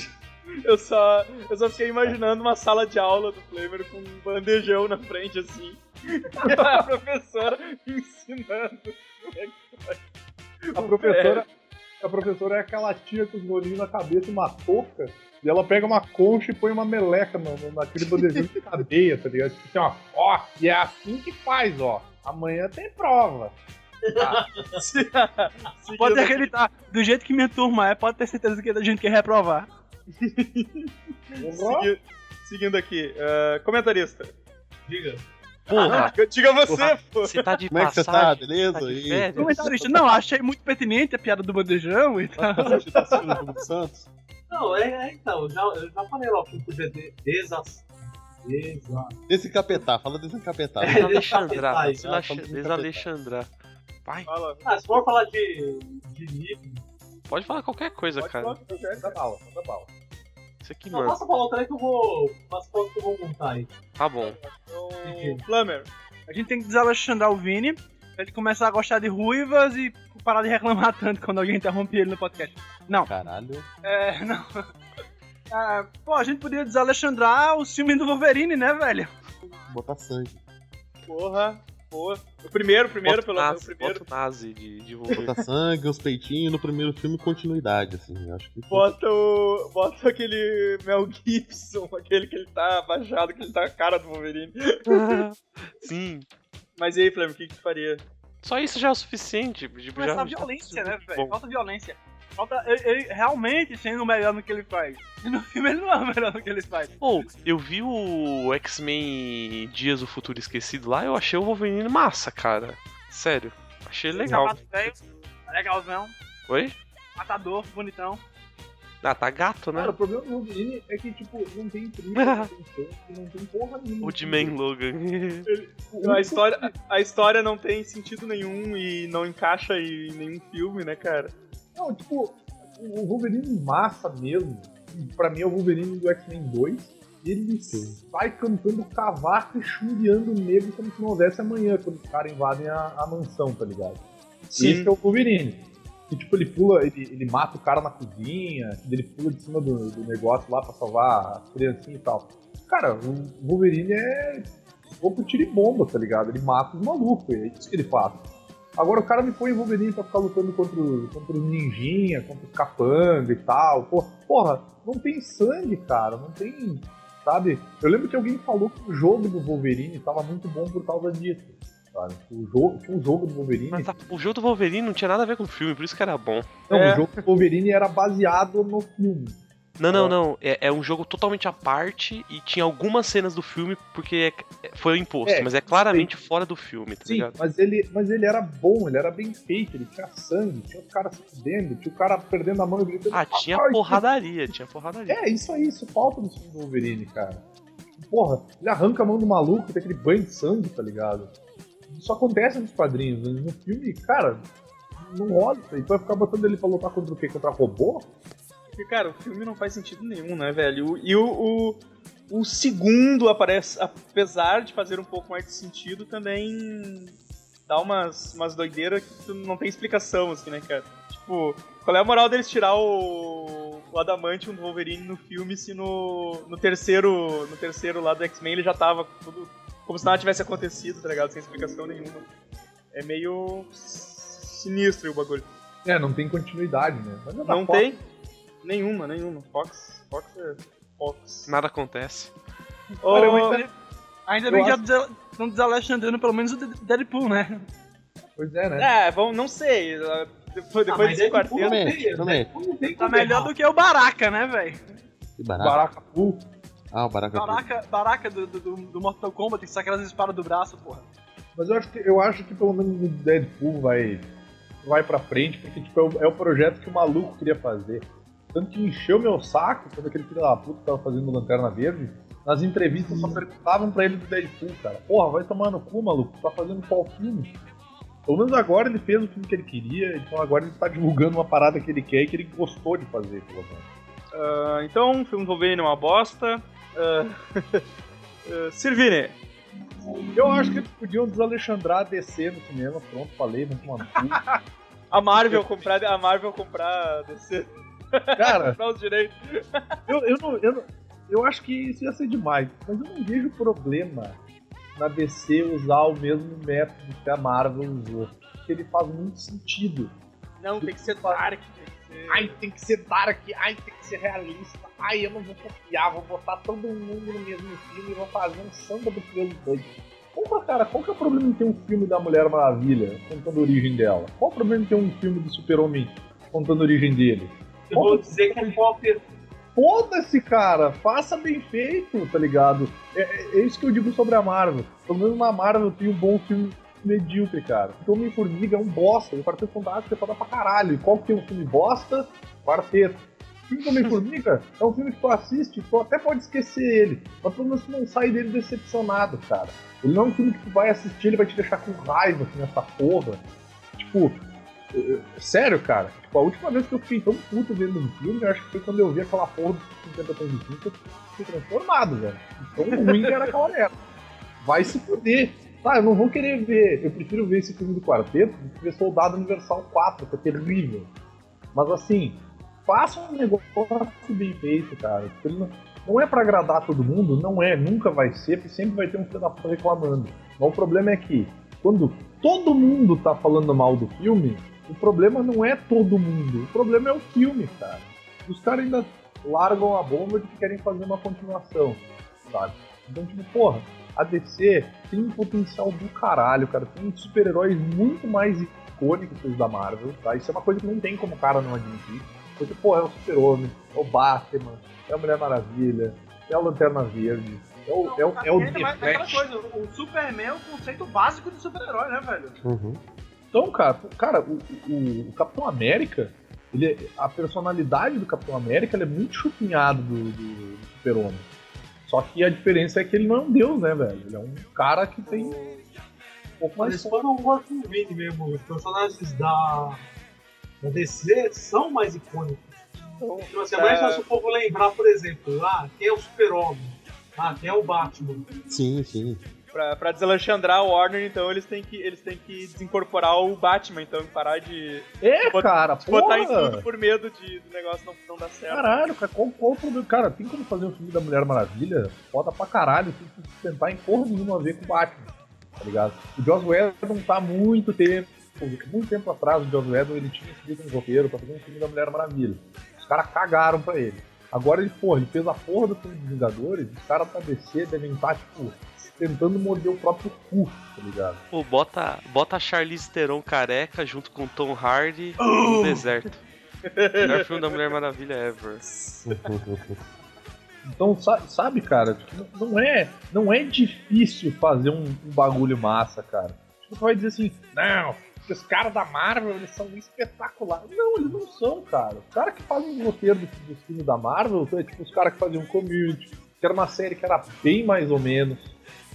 Eu só, eu só fiquei imaginando uma sala de aula do Flamer com um bandejão na frente, assim. E a professora ensinando. A professora, a professora é aquela tia com os rolinhos na cabeça e uma touca. E ela pega uma concha e põe uma meleca no, no- naquele bandejão de cadeia, tá ligado? Tipo assim, ó, ó, e é assim que faz, ó. Amanhã tem prova. Pode Seguindo- acreditar, do jeito que minha turma é, pode ter certeza que a gente quer reprovar. Segui- Seguindo aqui, eh, comentarista. Diga. Porra, Diga você, Porra. pô. você tá de Como é que você tá? passagem? Beleza? Tá de E- férias? Comentarista, não, achei muito pertinente a piada do bandejão e tal. Você tá do Santos? Não, é, é então, eu já, eu já falei lá que podia. Desencapetar, fala desencapetar. É. Desalexandrar, Aí, desalaxe- Vai, Fala. Ah, se for falar de, de nível, pode falar qualquer coisa, Pode cara. falar, qualquer- manda bala, manda bala. Isso aqui, não, mano. passa pra outra aí que eu vou. Passa pra que eu vou montar aí. Tá bom. Então, Flamer. A gente tem que desalexandrar o Vini, pra ele começar a gostar de ruivas e parar de reclamar tanto quando alguém interrompe ele no podcast. Não, Caralho. é, não. Ah, pô, a gente podia desalexandrar o filme do Wolverine, né, velho? Botar sangue. Porra. Porra. O primeiro, o primeiro, Bota pelo menos. primeiro. bota o nazi de, de. Botar sangue, os peitinhos no primeiro filme continuidade, assim. Acho que. Bota o. Bota aquele Mel Gibson, aquele que ele tá abaixado, que ele tá a cara do Wolverine. Sim. Mas e aí, Flamengo, o que, que tu faria? Só isso já é o suficiente. Tipo, já, a violência, já- né, velho? Falta violência. Falta ele, ele realmente sendo o melhor no que ele faz. E no filme ele não é o melhor no que ele faz. Pô, eu vi o X-Men Dias do Futuro Esquecido lá, eu achei o Wolverine massa, cara. Sério. Achei legal. Sapato velho, legalzão, Oi? matador, bonitão. Ah, tá gato, né? Cara, o problema do Wolverine é que, tipo, não tem trilha, não tem sangue, não tem porra nenhuma. O de Man Logan. A história, a história não tem sentido nenhum e não encaixa em nenhum filme, né, cara? Não, tipo, o Wolverine massa mesmo, pra mim é o Wolverine do X-Men 2. Ele vai cantando cavaco e chumbeando negro como se não houvesse amanhã, quando os caras invadem a, a mansão, tá ligado? Esse é o Wolverine. Que, tipo, ele pula, ele, ele mata o cara na cozinha, ele pula de cima do, do negócio lá pra salvar as criancinhas e tal. Cara, o Wolverine é pouco tiro e bomba, tá ligado? Ele mata os malucos, é isso que ele faz. Agora o cara me põe em Wolverine pra ficar lutando contra, o- contra os ninjinha, contra os capanga e tal. Porra, porra, não tem sangue, cara, não tem. Sabe? Eu lembro que alguém falou que o jogo do Wolverine tava muito bom por causa disso. Sabe? O jogo, tinha um jogo do Wolverine. Mas tá- o jogo do Wolverine não tinha nada a ver com o filme, por isso que era bom. Não, É. o jogo do Wolverine era baseado no filme. Não, não, não. É, é um jogo totalmente à parte e tinha algumas cenas do filme porque é- foi imposto, É, mas é claramente fora do filme, tá Sim, ligado? mas ele, mas ele era bom, ele era bem feito, ele tinha sangue, tinha os caras se fudendo, tinha o cara perdendo a mão e gritando. Ah, tinha "Ai, porradaria, tinha porradaria. É, isso aí, isso falta no filme do Wolverine, cara. Porra, ele arranca a mão do maluco, tem aquele banho de sangue, tá ligado? Isso acontece nos quadrinhos, né? no filme, cara, não aí. Tu vai ficar botando ele pra lutar contra o quê? Contra robô? Porque, cara, o filme não faz sentido nenhum, né, velho? E o, o, o segundo aparece, apesar de fazer um pouco mais de sentido, também dá umas, umas doideiras que não tem explicação, assim, né, cara? Tipo, qual é a moral deles tirar o, o Adamantium do Wolverine no filme se no, no terceiro no terceiro lá do X-Men ele já tava tudo como se nada tivesse acontecido, tá ligado? Sem explicação nenhuma. É meio sinistro o bagulho. É, não tem continuidade, né? É Não Fox. tem nenhuma, nenhuma. Fox, Fox é Fox. Nada acontece. Ô, Cara, eu ainda- bem que já acho- estão desalexandrando pelo menos o De- Deadpool, né? Pois é, né? É, vamos, não sei. Depois, Ah, depois mas desse é quarteto. Também, também. Tá melhor do que o Baraka, né, velho? Que barato. Baraka Full. Ah, o Baraka. Baraka, Baraka do, do, do Mortal Kombat, que sai aquelas espadas do braço, porra. Mas eu acho que, eu acho que pelo menos o Deadpool vai, vai pra frente, porque tipo, é, o, é o projeto que o maluco queria fazer. Tanto que encheu meu saco quando aquele filho da puta tava fazendo Lanterna Verde. Nas entrevistas só perguntavam pra ele do Deadpool, cara. Porra, vai tomar no cu, maluco. Tá fazendo qual filme? Pelo menos agora ele fez o filme que ele queria, então agora ele tá divulgando uma parada que ele quer e que ele gostou de fazer, pelo menos. Ah, então, o filme do Wolverine é uma bosta. Ah, ah, Sirvine. Eu acho que eles podiam desalexandrar DC no cinema, pronto, falei, vamos tomar no cu. A Marvel comprar, a Marvel comprar DC, Cara, os direitos. Eu, eu, não, eu, não- eu acho que isso ia ser demais, mas eu não vejo problema na DC usar o mesmo método que a Marvel usou. Porque ele faz muito sentido. Não, tem que ser Dark. Tem que ser... Ai, tem que ser dark, ai, tem que ser realista, ai, eu não vou copiar, vou botar todo mundo no mesmo filme e vou fazer um samba do Criolo doido. Porra, cara, qual que é o problema em ter um filme da Mulher Maravilha contando a origem dela? Qual o problema em ter um filme do Super-Homem contando a origem dele? Eu vou dizer que é pop. Foda-se, cara. Faça bem feito, tá ligado? É, é- é isso que eu digo sobre a Marvel. Pelo menos na Marvel tem um bom filme medíocre, cara. Então Homem-Formiga é um bosta. O Quarteto Fantástico é foda pra caralho. E qual que tem um filme bosta? Quarteto. O filme do Homem-Formiga é um filme que tu assiste, tu até pode esquecer ele. Mas pelo menos tu não sai dele decepcionado, cara. Ele não é um filme que tu vai assistir, ele vai te deixar com raiva assim, nessa porra. Tipo, sério, cara. Tipo, a última vez que eu fiquei tão puto vendo um filme, eu acho que foi quando eu vi aquela porra dos 50 tons de cinza, eu transformado, velho. Tão ruim que era aquela época. Vai se fuder. Tá, eu não vou querer ver. Eu prefiro ver esse filme do quarteto do que ver Soldado Universal 4, que é terrível. Mas assim, faça um negócio bem feito, cara. Não é pra agradar todo mundo, não é, nunca vai ser, porque sempre vai ter um filho da puta reclamando. Mas o problema é que, quando todo mundo tá falando mal do filme, o problema não é todo mundo, o problema é o filme, cara. Os caras ainda largam a bomba de que querem fazer uma continuação, sabe? Então, tipo, porra, a DC tem um potencial do caralho, cara. Tem super-heróis muito mais icônicos que os da Marvel, tá? Isso é uma coisa que não tem como o cara não admitir. Porque, pô, é o Super-Homem, é o Batman, é a Mulher Maravilha, é a Lanterna Verde, é o, é o, é o Ainda The mais aquela Flash. coisa, o Superman é o conceito básico de super-herói, né, velho? Uhum. Então, cara, cara, o, o- o Capitão América, ele é- a personalidade do Capitão América é muito chupinhada do, do, do Super-Homem. Só que a diferença é que ele não é um deus, né, velho? Ele é um cara que tem um pouco mais Mas quando o Joaquim Vini mesmo, os personagens da, da DC são mais icônicos. Então, Tipo assim, é mais fácil o povo lembrar, por exemplo, ah, quem é o Super-Homem? Ah, quem é o Batman? Sim, sim. Pra, pra desalexandrar o Warner, então, eles têm, que, eles têm que desincorporar o Batman, então, e parar de É, Bot- cara, botar em porra! tudo por medo de, do negócio não, não dar certo. Caralho, cara, qual, qual o problema? Cara, tem como fazer um filme da Mulher Maravilha? Foda pra caralho, tem que tentar em porra nenhuma a ver com o Batman, tá ligado? O Joss Whedon tá há muito tempo, muito tempo atrás, o Joss Whedon, ele tinha escrito um roteiro pra fazer um filme da Mulher Maravilha. Os caras cagaram pra ele. Agora ele, porra, ele fez a porra do filme dos Vingadores, os caras da DC devem estar, tipo, tentando morder o próprio cu, tá ligado? Pô, bota, bota a Charlize Theron careca junto com Tom Hardy no deserto. Melhor filme da Mulher Maravilha ever. Então, sa- sabe, cara, tipo, não é, não é difícil fazer um, um bagulho massa, cara. Tipo, tu vai dizer assim, não, porque os caras da Marvel, eles são espetaculares. Não, eles não são, cara. Os caras que fazem o roteiro dos, dos filmes da Marvel, é tipo os caras que faziam Community, que era uma série que era bem mais ou menos.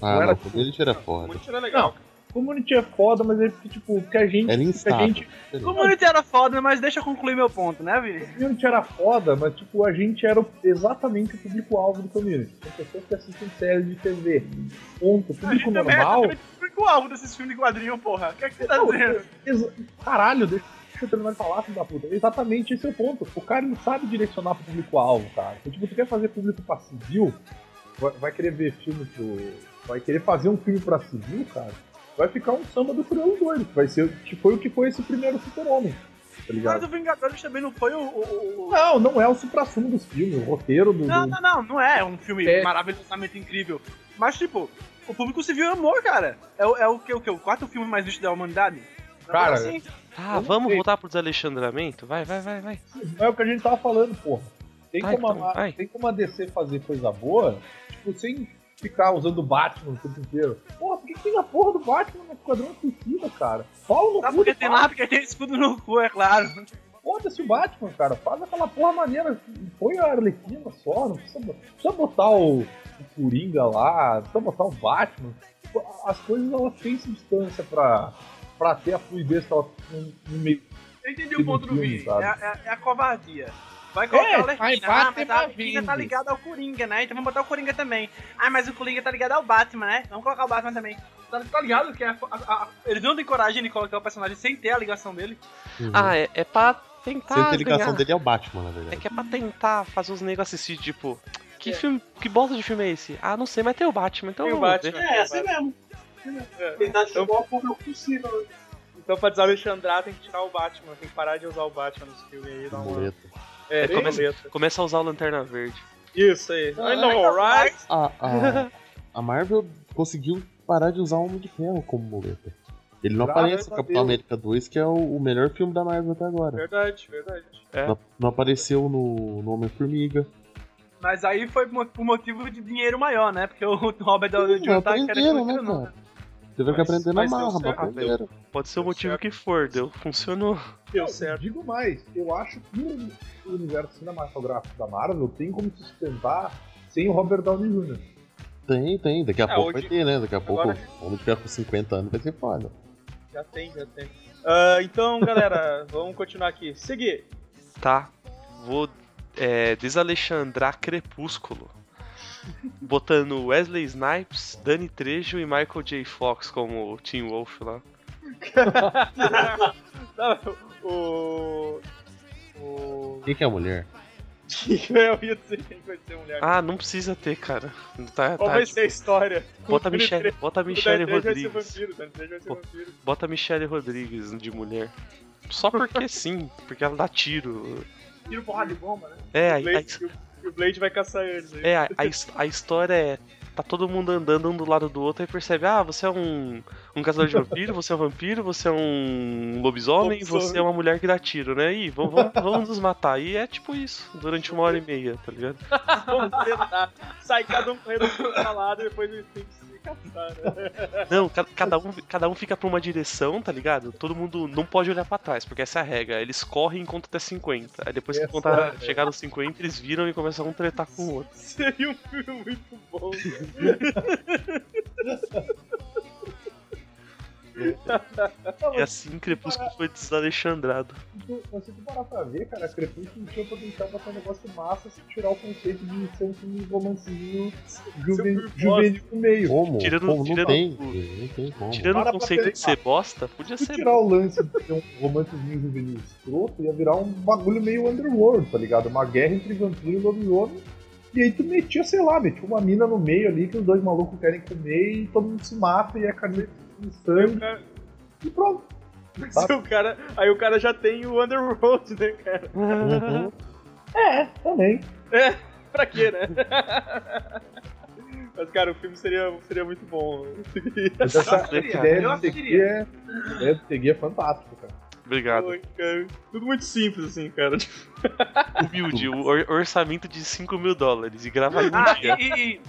Ah, Não era não, o Community era foda. Era legal. Community é foda, mas é porque, tipo, que a gente... Era que a instável. gente Community era foda, mas deixa eu concluir meu ponto, né, Vini? Community era foda, mas tipo, a gente era exatamente o público-alvo do Community. São pessoas que assistem séries de TV. Ponto. O A público gente também é normal. exatamente o alvo desses filmes de quadrinho, porra. O que é que você tá Não, dizendo? Caralho, deixa eu terminar de falar, filho da puta. Exatamente esse é o ponto. O cara não sabe direcionar pro público-alvo, cara. Então, tipo, tu quer fazer público pra civil, vai, vai querer ver filme pro. Vai querer fazer um filme pra civil, cara. Vai ficar um samba do Crioulo doido. que Vai ser, que foi o que foi esse primeiro super-homem. Tá Mas ligado? o Vingadores também não foi o. o- o- Não, não é o supra-sumo dos filmes. O roteiro do. Não, não, não, não é um filme É. maravilhosamente incrível. Mas, tipo, o público civil amou, cara. É, o- é o que? O, que? o quarto filme mais visto da humanidade? Cara, assim, Ah, vamos sei. voltar pro desalexandramento? Vai, vai, vai, vai. É o que a gente tava falando, porra. Tem, Vai, como, então, a, tem como a DC fazer coisa boa, tipo, sem ficar usando o Batman o tempo inteiro. Porra, por que tem a porra do Batman no Esquadrão Suicida, cara? Pau no Sabe cu porque tem lá? Porque tem escudo no cu, é claro. Foda-se o Batman, cara. Faz aquela porra maneira. Põe a Arlequina só. Não precisa, não precisa botar o, o Coringa lá. Não precisa botar o Batman. As coisas elas têm substância pra, pra ter a fluidez que elas no, no meio. Eu entendi o ponto do Vini. É, é- é a covardia. Vai colocar É, o Arlequina. vai, Ah, mas a tá ligada ao Coringa, né? Então vamos botar o Coringa também. Ah, mas o Coringa tá ligado ao Batman, né? Vamos colocar o Batman também. Tá, tá ligado que a- a- a- eles não têm coragem de colocar o personagem sem ter a ligação dele. Uhum. Ah, é, é pra tentar. Sempre a ligação ganhar. dele é o Batman, na É verdade. que é pra tentar fazer os negros assistir, tipo. Que É. filme. Que bosta de filme é esse? Ah, não sei, mas tem o Batman, então Tem o vamos Batman. ver. É, assim mesmo. É. Tentar o público possível. né? Então pra desalexandrar tem que tirar o Batman, tem que parar de usar o Batman nos filmes aí. Dar uma... É, É, começa-. Começa a usar o Lanterna Verde. Isso aí. I know, right? A, a, a Marvel conseguiu parar de usar o Homem de Ferro como muleta. Ele não Graças aparece a no Capitão Deus. América 2, que é o, o melhor filme da Marvel até agora. Verdade, verdade. É. Não, não apareceu no, no Homem-Formiga. Mas aí foi por motivo de dinheiro maior, né? Porque o Robert Downey Não, Jr. tá querendo né, que não. cara? Teve que aprender na marra, mas. Pode ser o motivo certo. que for, deu. Funcionou. Deu Eu certo. Digo mais, eu acho que o universo cinematográfico da Marvel tem como se sustentar sem o Robert Downey Jr. Tem, tem. Daqui a É, pouco hoje- vai ter, né? Daqui a pouco Agora- o Homem de Ferro com 50 anos vai ser foda. Já tem, já tem. Ah, então, galera, vamos continuar aqui. Seguir. Tá. Vou é, desalexandrar Crepúsculo. Botando Wesley Snipes, Danny Trejo e Michael J. Fox como Tim Wolf lá. Não, o. O. Quem que é a mulher? Eu ia dizer quem vai ser mulher. Ah, não precisa ter, cara. Tá, Qual tá, vai tipo, ser a história? bota Michelle, bota Michelle vai ser Rodrigues. vampiro, vai ser vampiro. Bota a Michelle Rodrigues de mulher. Só porque sim, porque ela dá tiro. Tiro porrada de bomba, né? É, O a, a, Blade, e o- e Blade vai caçar eles aí. é, a, a a história é. Tá todo mundo andando um do lado do outro e percebe, ah, você é um, um caçador de vampiro, você é um vampiro, você é um lobisomem, Lobisomem. você é uma mulher que dá tiro, né? Ih, vamos, vamos, vamos nos matar. E é tipo isso, durante uma hora e meia, tá ligado? Vamos tentar. Sai cada um correndo pro lado e depois eles têm que caçar, né? Não, ca- cada um, cada um fica pra uma direção, tá ligado? Todo mundo não pode olhar pra trás, porque essa é a regra. Eles correm e contam até 50. Aí depois que contar, é. chegar nos 50, eles viram e começam a um tretar com o outro. Seria um filme muito bom. E assim Crepúsculo foi desalexandrado. Mas se tu parar pra ver, cara, Crepúsculo tinha potencial pra ser um negócio massa se tirar o conceito de ser um filme de romancezinho juven, juvenil no meio. Como? Tirando- como? tirando não tem. o- Não tem como. Tirando Para o conceito de ser bosta, podia Se ser tirar o lance de ser um romancezinho juvenil escroto, ia virar um bagulho meio underworld, tá ligado? Uma guerra entre vampiro e lobisomem. E aí tu metia, sei lá, metia uma mina no meio ali que os dois malucos querem comer e todo mundo se mata e é carne de sangue e pronto. Mas o cara, aí o cara já tem o Underworld, né, cara? Uhum. É, também. É, pra quê, né? Mas, cara, o filme seria, seria muito bom. Essa, ideia eu do Tegui é, Tegui é fantástica, cara. Obrigado. Oi, cara. Tudo muito simples, assim, cara. Humilde, o or- orçamento de 5 mil dólares e grava em um Ah, dia. e, e-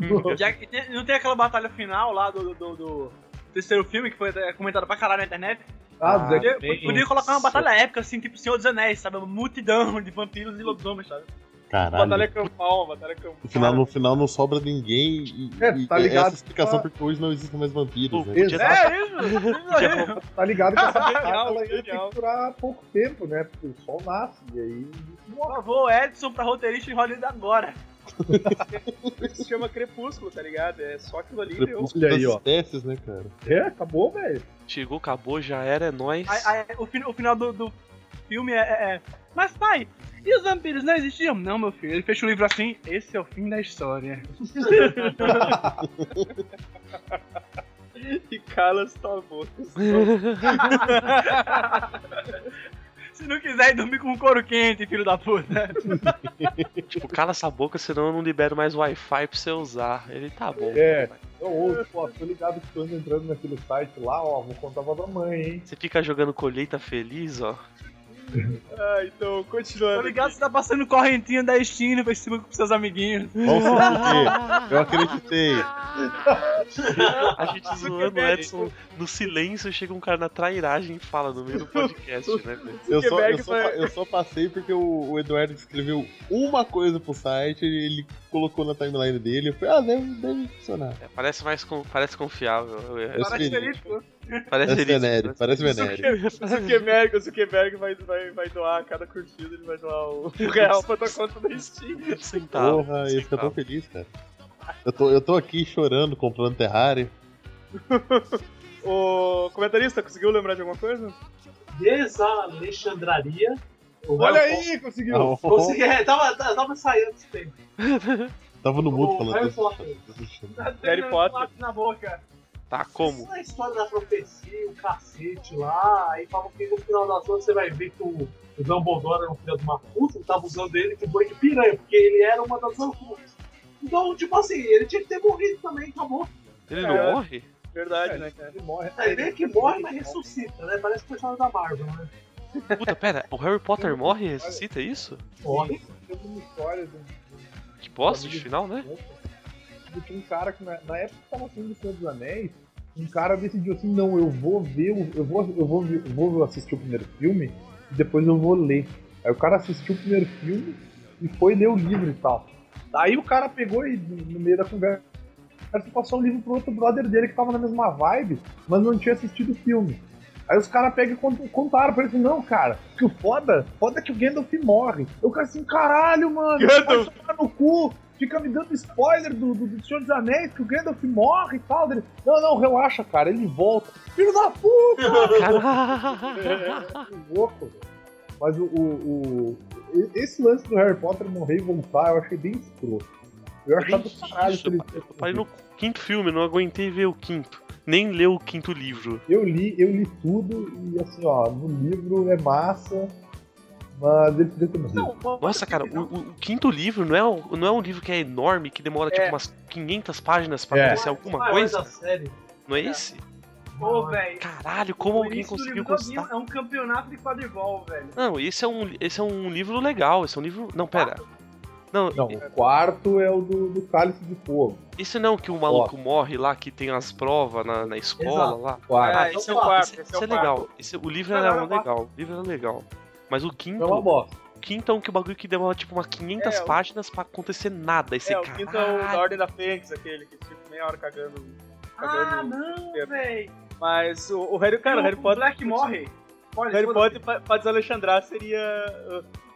e- já não tem aquela batalha final lá do, do, do terceiro filme que foi até comentado pra caralho na internet? Ah, do Zack Podia, podia colocar uma batalha épica, assim, tipo Senhor dos Anéis, sabe? Uma multidão de vampiros e lobisomens, sabe? Caralho. Batalha campal, batalha campal. No final, no final não sobra ninguém e, É, tá ligado? essa explicação Ah. porque hoje não existem mais vampiros, né? Podia Exato. É isso! Tá ligado que essa batalha ia ter que durar pouco tempo, né? Porque o sol nasce e aí. Por favor, Edson pra roteirista em Hollywood agora. Isso se chama Crepúsculo, tá ligado? É só aquilo ali e deu. Crepúsculo Olha aí, ó. espécies, né, cara? É, acabou, velho. Chegou, acabou, já era, é nóis. Aí- aí, o, fin- o final do, do filme é, é- é, Mas pai, e os vampiros não existiam? Não, meu filho. Ele fecha o livro assim, esse é o fim da história. E cala tua boca. Se não quiser ir dormir com um couro quente, filho da puta. Tipo, cala essa boca, senão eu não libero mais Wi-Fi pra você usar. Ele tá bom. É. Ou, pô, tô ligado que tô entrando naquele site lá, ó, vou contar pra tua mãe, hein? Você fica jogando colheita feliz, ó. Ah, então, Tô continuando. ligado que você tá passando correntinha da Steam no Facebook com seus amiguinhos. Vamos eu acreditei. A gente zoando o Edson no silêncio, chega um cara na trairagem e fala no meio do podcast, né? Eu só, eu, só, vai- eu só passei porque o, o Eduardo escreveu uma coisa pro site, ele colocou na timeline dele. Eu falei, ah, deve, deve funcionar. É, parece mais parece confiável. É, Eu Parece sei. Parece né? parece venéreo. O Zuckerberg, o Zuckerberg vai, vai, vai doar cada curtida, ele vai doar o, o real pra tua conta da Steam. Centavo, Porra, eu fico tão centavo. feliz, cara. Eu tô, eu tô aqui chorando, comprando Terraria. O comentarista, conseguiu lembrar de alguma coisa? Desalexandraria. Olha aí, conseguiu! Ah, Consegui, é, tava, tava saindo esse tempo. Tava no mudo falando Harry isso. Potter. Harry Potter. Na boca. Tá, como? Essa história da profecia, o cacete lá, aí falam que no final das contas você vai ver que o, o Dumbledore era um filho de uma puta, ele tava usando ele de boi de piranha, porque ele era uma das Horcruxes. Então, tipo assim, ele tinha que ter morrido também, acabou. Ele É. não morre? Verdade, né, cara? Ele morre. Aí vem que morre, mas ressuscita, né? Parece personagem da Marvel, né? Puta, pera, o Harry Potter morre e ressuscita, é isso? Morre. Tem uma história de um- Que bosta de final, né? Tinha um cara que na, na época que tava saindo o Senhor dos Anéis, um cara decidiu assim, não, eu vou ver, eu vou, eu vou, eu vou assistir o primeiro filme e depois eu vou ler. Aí o cara assistiu o primeiro filme e foi ler o livro e tal. Aí o cara pegou e no meio da conversa passou o livro pro outro brother dele que tava na mesma vibe, mas não tinha assistido o filme. Aí os caras pegam e cont- contaram pra ele assim, não, cara, que o foda, foda é que o Gandalf morre. Eu cara assim, caralho, mano, Gandalf! vai tomar no cu, fica me dando spoiler do, do, do Senhor dos Anéis, que o Gandalf morre e tal. Não, não, relaxa, cara, ele volta. Filho da puta! Que louco, velho. Mas o, o, o- Esse lance do Harry Potter morrer e voltar, eu achei bem escroto. Eu achei do caralho Isso, que ele eu parei no quinto filme, não aguentei ver o quinto. Nem ler o quinto livro. Eu li, eu li tudo e assim, ó, no livro é massa, mas ele podia ter morrido. Nossa, cara, o, o- quinto livro não é, um- não é um livro que é enorme, que demora tipo É. umas 500 páginas pra É. acontecer alguma coisa? da série. Não é esse? Ô, velho. Caralho, como o alguém conseguiu gostar? É um campeonato de quadribol, velho. Não, esse é um, esse é um livro legal, esse é um livro. Não, pera. Não, Não, o quarto é o do, do Cálice de Fogo. esse não que o maluco morre lá, que tem as provas na, na escola Exato. lá. Quarto. Ah, esse é o quarto, Esse, esse é o é quarto. legal. Esse, o livro Não, era não, não, legal. O livro era legal. Mas o quinto, É uma bosta. o quinto é um que o bagulho que demora tipo umas 500 É, o- páginas pra acontecer nada. Você, É, o quinto é o da. Ordem da Fênix, aquele que fica meia hora cagando. Ah, cagando. não, É. velho. Mas o, o Harry, cara, o Harry Potter. Black morre. O Harry. Potter pra, pra desalexandrar seria.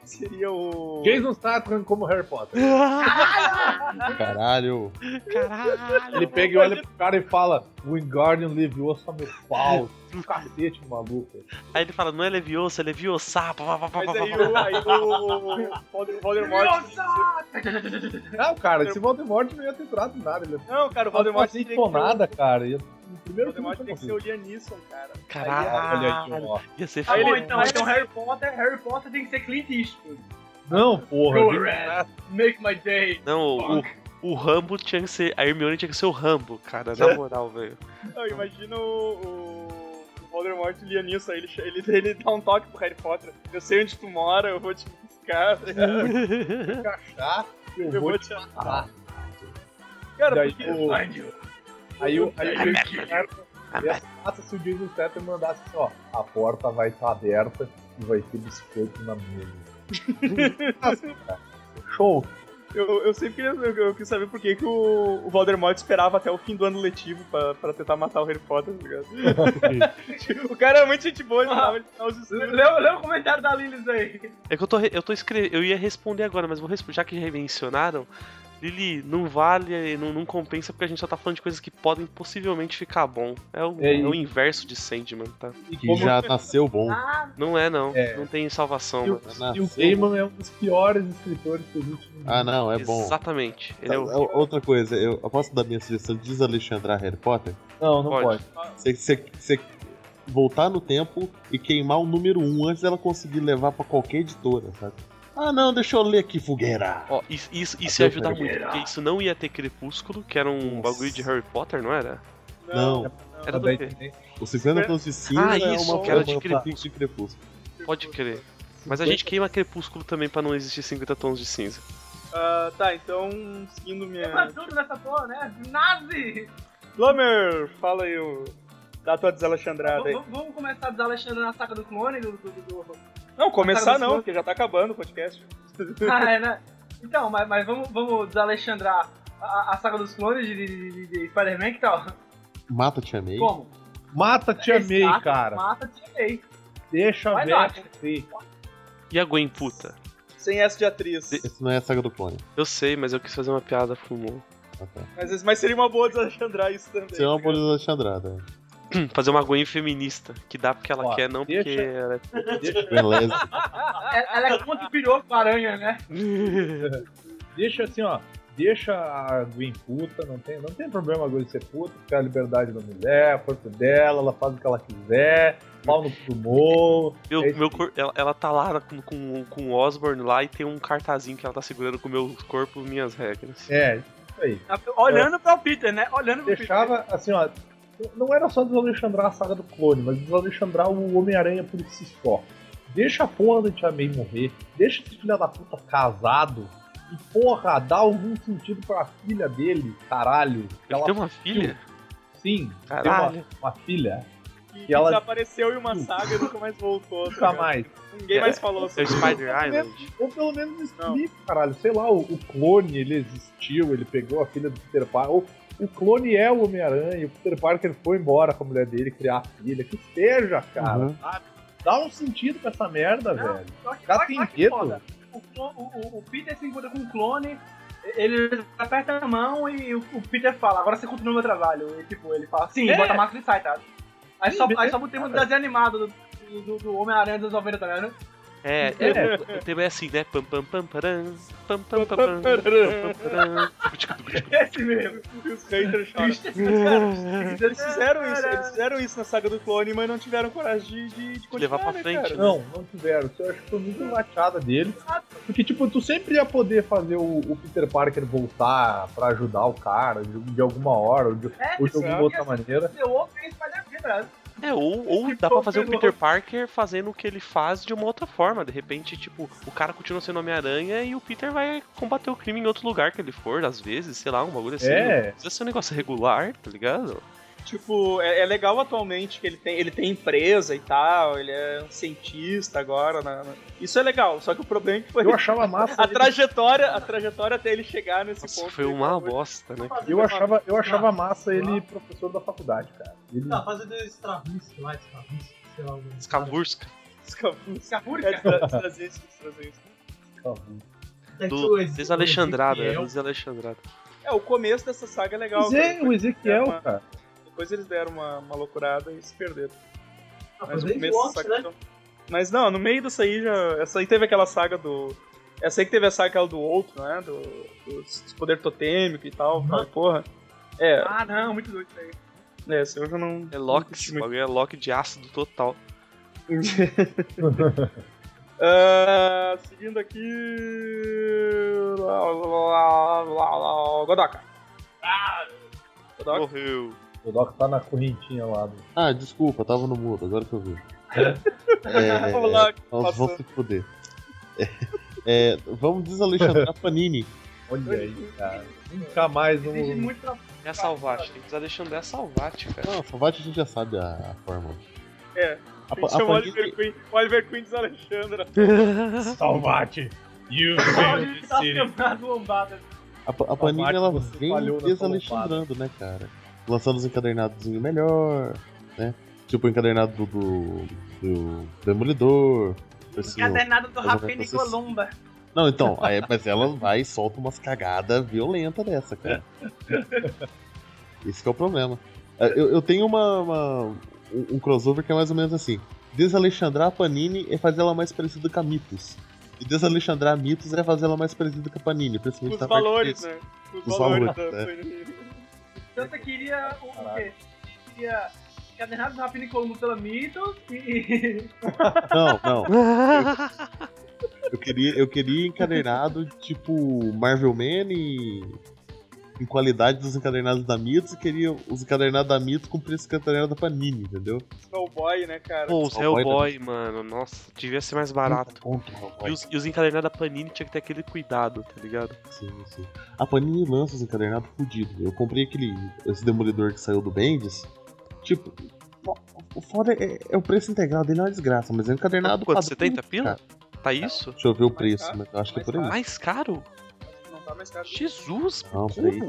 Seria o. Jason Statham como Harry Potter. Caralho. Caralho. Ele pega e olha pro cara e fala: Wingardium Leviosa meu pau. Um cacete maluco. Aí ele fala, não é Leviosa, é Leviosa. pá, pá, pá, Mas aí o, aí o Voldemort- Voldemort. Não, cara, esse Voldemort não ia ter entrado em nada. Ele Não, cara, o não Voldemort tem tem que ser o- nada, cara. Ia- o primeiro filme Voldemort tem que ser o. Liam Neeson, cara. Olha aqui, Caralho. ó. Ia ser Aí bom, ele- então, então Harry Potter, Harry Potter tem que ser Clint Eastwood. Não, porra. Go Red. Make my day. Não, o, o Rambo tinha que ser. A Hermione tinha que ser o Rambo, cara, na moral, velho. Não, imagina o, o, o Voldemort lia nisso, aí ele, ele, ele dá um toque pro Harry Potter. Eu sei onde tu mora, eu vou te buscar. eu, Eu vou te matar. Cara, porque... o- Aí o aí o Jason Statham ia massa se o Jason Statham mandasse assim, ó, a porta vai estar aberta e vai ter biscoito na mesa. Nossa, cara. Show! Eu, eu sempre queria eu, eu quis saber por que, que o, o Voldemort esperava até o fim do ano letivo pra, pra tentar matar o Harry Potter, tá ligado? o cara é muito gente boa, ele os estudos. Lê, o comentário da Lilies aí. É que eu tô, eu tô escrevendo. Eu ia responder agora, mas vou responder. Já que já mencionaram, Lili, não vale, não, não compensa porque a gente só tá falando de coisas que podem possivelmente ficar bom. É o, É, é o inverso de Sandman, tá? E Que como já nasceu bom. Ah, Não é, não. É. Não tem salvação, E o- mano. E o Nasceu Gaiman é um dos piores escritores que no mundo. Ah, não, é bom. Exatamente. Ele é É, o... é outra coisa, eu, posso dar minha sugestão de desalexandrar Harry Potter? Não, não Pode. Você, voltar no tempo e queimar o número 1 um antes dela conseguir levar pra qualquer editora, sabe? Ah, não, deixa eu ler aqui, fogueira. Ó, isso, isso, isso ia o ajudar primeiro. muito, porque isso não ia ter Crepúsculo, que era um Nossa. bagulho de Harry Potter, não era? Não, Era do quê? os 50 tons de cinza Ah, é isso, uma que era de Crepúsculo. de Crepúsculo. Pode crer. Mas a gente queima Crepúsculo também pra não existir 50 tons de cinza. Ah, tá, então, seguindo Queima minha... tudo nessa porra, né? Nazi! Lomer, fala aí o... da tua desalexandrada aí. Vamos começar dos Alexandre na saca do clone, do... do, do- do- Não, começar não, porque já tá acabando o podcast. Ah, é, né? Então, mas, mas vamos, vamos desalexandrar a, a saga dos clones de, de, de- de Spider-Man, que tal? Mata Tia May. Como? Mata Tia May, Exato, cara. Mata, Tia May. Deixa a Vai ser. E a Gwen puta? Sem essa de atriz. Esse não é a saga do clone. Eu sei, mas eu quis fazer uma piada fumou. Ah, tá. Mas, mas seria uma boa desalexandrar isso também. Isso é uma boa desalexandrada. Fazer uma Gwen feminista, que dá porque ela Ó, quer, não deixa- porque ela é Deixa, Bem lésbica. Ela é contra o piroco aranha, né? deixa assim, ó. Deixa a Gwen puta, não tem, não tem problema a Gwen ser puta, porque é a liberdade da mulher, a força dela, ela faz o que ela quiser, pau no pulmão. Meu, É meu cor- ela, ela tá lá com, com, com o Osborne lá e tem um cartazinho que ela tá segurando com o meu corpo, minhas regras. É, isso aí. Olhando para o Peter, né? Olhando pro Deixava, assim, ó. Não era só desalexandrar a saga do clone, mas desalexandrar o Homem-Aranha por si só. Deixa a porra da Tia May morrer, deixa esse filho da puta casado e, porra, dá algum sentido pra filha dele, caralho. Ele Ela, tem uma filha? sim, tem Caralho. uma, uma filha. Que, E ela- desapareceu em uma saga e nunca mais voltou. tá Nunca mais. Ninguém mais falou É o sobre Spider Ou pelo Island. menos- Ou pelo menos explica, caralho. Sei lá, o, o clone, ele existiu, ele pegou a filha do Peter Parker. Ou o clone é o Homem-Aranha, o Peter Parker foi embora com a mulher dele criar a filha. Que seja, cara, Uhum. sabe? Dá um sentido pra essa merda, Não, velho. Só que, Já só que- tem medo? O, o, o- o Peter se encontra com o clone, ele aperta a mão e o, o Peter fala, agora você continua o meu trabalho. E tipo, ele fala, sim, É. bota a máscara e sai, tá? Aí Sim, só, beleza, aí só botamos o desenho animado do, do, do Homem-Aranha dos 90, tá ligado? É, É. é, o tema é assim, né? Pam pam pam param, pam pam pam pam, pam pam param. Esse mesmo. E os haters choram. Triste, cara. Eles fizeram isso, eles fizeram isso na saga do clone, mas não tiveram coragem de, de, de continuar, Levar pra né, frente, cara? Não, não tiveram. Isso eu acho que foi muito lachada dele. Porque, tipo, tu sempre ia poder fazer o, o Peter Parker voltar pra ajudar o cara de, de alguma hora, ou de, É, ou de alguma outra maneira. Seu ovo tem Spider-Man, tá ligado? É, ou, ou dá pra fazer o Peter Parker fazendo o que ele faz de uma outra forma. De repente, tipo, o cara continua sendo Homem-Aranha e o Peter vai combater o crime em outro lugar que ele for, às vezes, sei lá, um bagulho assim. É. Não precisa ser um negócio regular, tá ligado? Tipo, é, é legal atualmente que ele tem, ele tem empresa e tal, ele é um cientista agora. na- Isso é legal, só que o problema é que foi Eu achava massa. a ele- trajetória, a trajetória até ele chegar nesse Nossa, ponto. foi uma foi- bosta, né? Eu achava, eu achava massa ele professor da faculdade, cara. Ele, Tá fazendo Stravinsky lá, Stravinsky, sei lá. algum- Skavurska. É. É Do Desalexandrada, do Desalexandrada. É, o começo dessa saga é legal. É, cara. o Ezequiel, Uma- cara. Depois eles deram uma, uma loucurada e se perderam. Ah, Mas né? Mas não, no meio disso aí já. Essa aí teve aquela saga do. Essa aí que teve a saga aquela do outro, né? Do, dos poder totêmico e tal. Uhum. Falei, porra. É, Ah, não, muito doido isso aí. é, esse eu já não. É Loki, esse bagulho é Loki de ácido total. Ah, seguindo aqui. Godoka. Godoka. Morreu. O Doc tá na correntinha lá. Do... Ah, desculpa, tava no mudo, agora que eu vi. É, Vamos lá, nós vamos se fuder. É, é, vamos desalexandrar a Panini. Olha aí, cara. Nunca mais um. Exige muito trabalho. É a Salvati, tem que usar Alexandre a Salvati, cara. Não, Salvati a gente já sabe a, a fórmula. É. A, A a Panini, Oliver Queen, o Oliver Queen diz Alexandra. Salvate! You tá quebrado lombada. a, Pa- a Panini Salvati, ela vem desalexandrando, né, cara? Lançando os encadernados melhor, né? Tipo o encadernado do, do, do Demolidor. esse- Encadernado do Rapini assim. Columba. Não, então, aí, mas ela vai e solta umas cagadas violentas dessa, cara. Esse que é o problema. É, Eu, eu tenho uma, uma- um, crossover que é mais ou menos assim. Desalexandrar a Panini é fazer ela mais parecida com a Mitos. E desalexandrar a Mitos é fazer ela mais parecida com a Panini, principalmente Os valores, né? Os, Os valores, valores, da é. Tanto queria o, o quê? Queria encadernado do Rapini Columba pela Mitos e. Não, não. Eu queria, eu queria encadernado tipo Marvel Man e. Em qualidade dos encadernados da Mitos e queria os encadernados da Mitos com preço encadernado da Panini, entendeu? Hellboy, né, cara? Pô, os Hellboy Hellboy, mano, nossa, devia ser mais barato. Ponto, E os, e os encadernados da Panini tinha que ter aquele cuidado, tá ligado? Sim, sim. A Panini lança os encadernados fudidos. Eu comprei aquele. Esse demolidor que saiu do Bendis. Tipo. o- foda é, é o preço integral dele é uma desgraça, mas é um encadernado. Quanto? padrão, 70 pila? cara. Tá isso? Deixa eu ver o preço, mas eu acho que é por aí. Mais caro? Tá mais caro. Jesus! Não, peraí.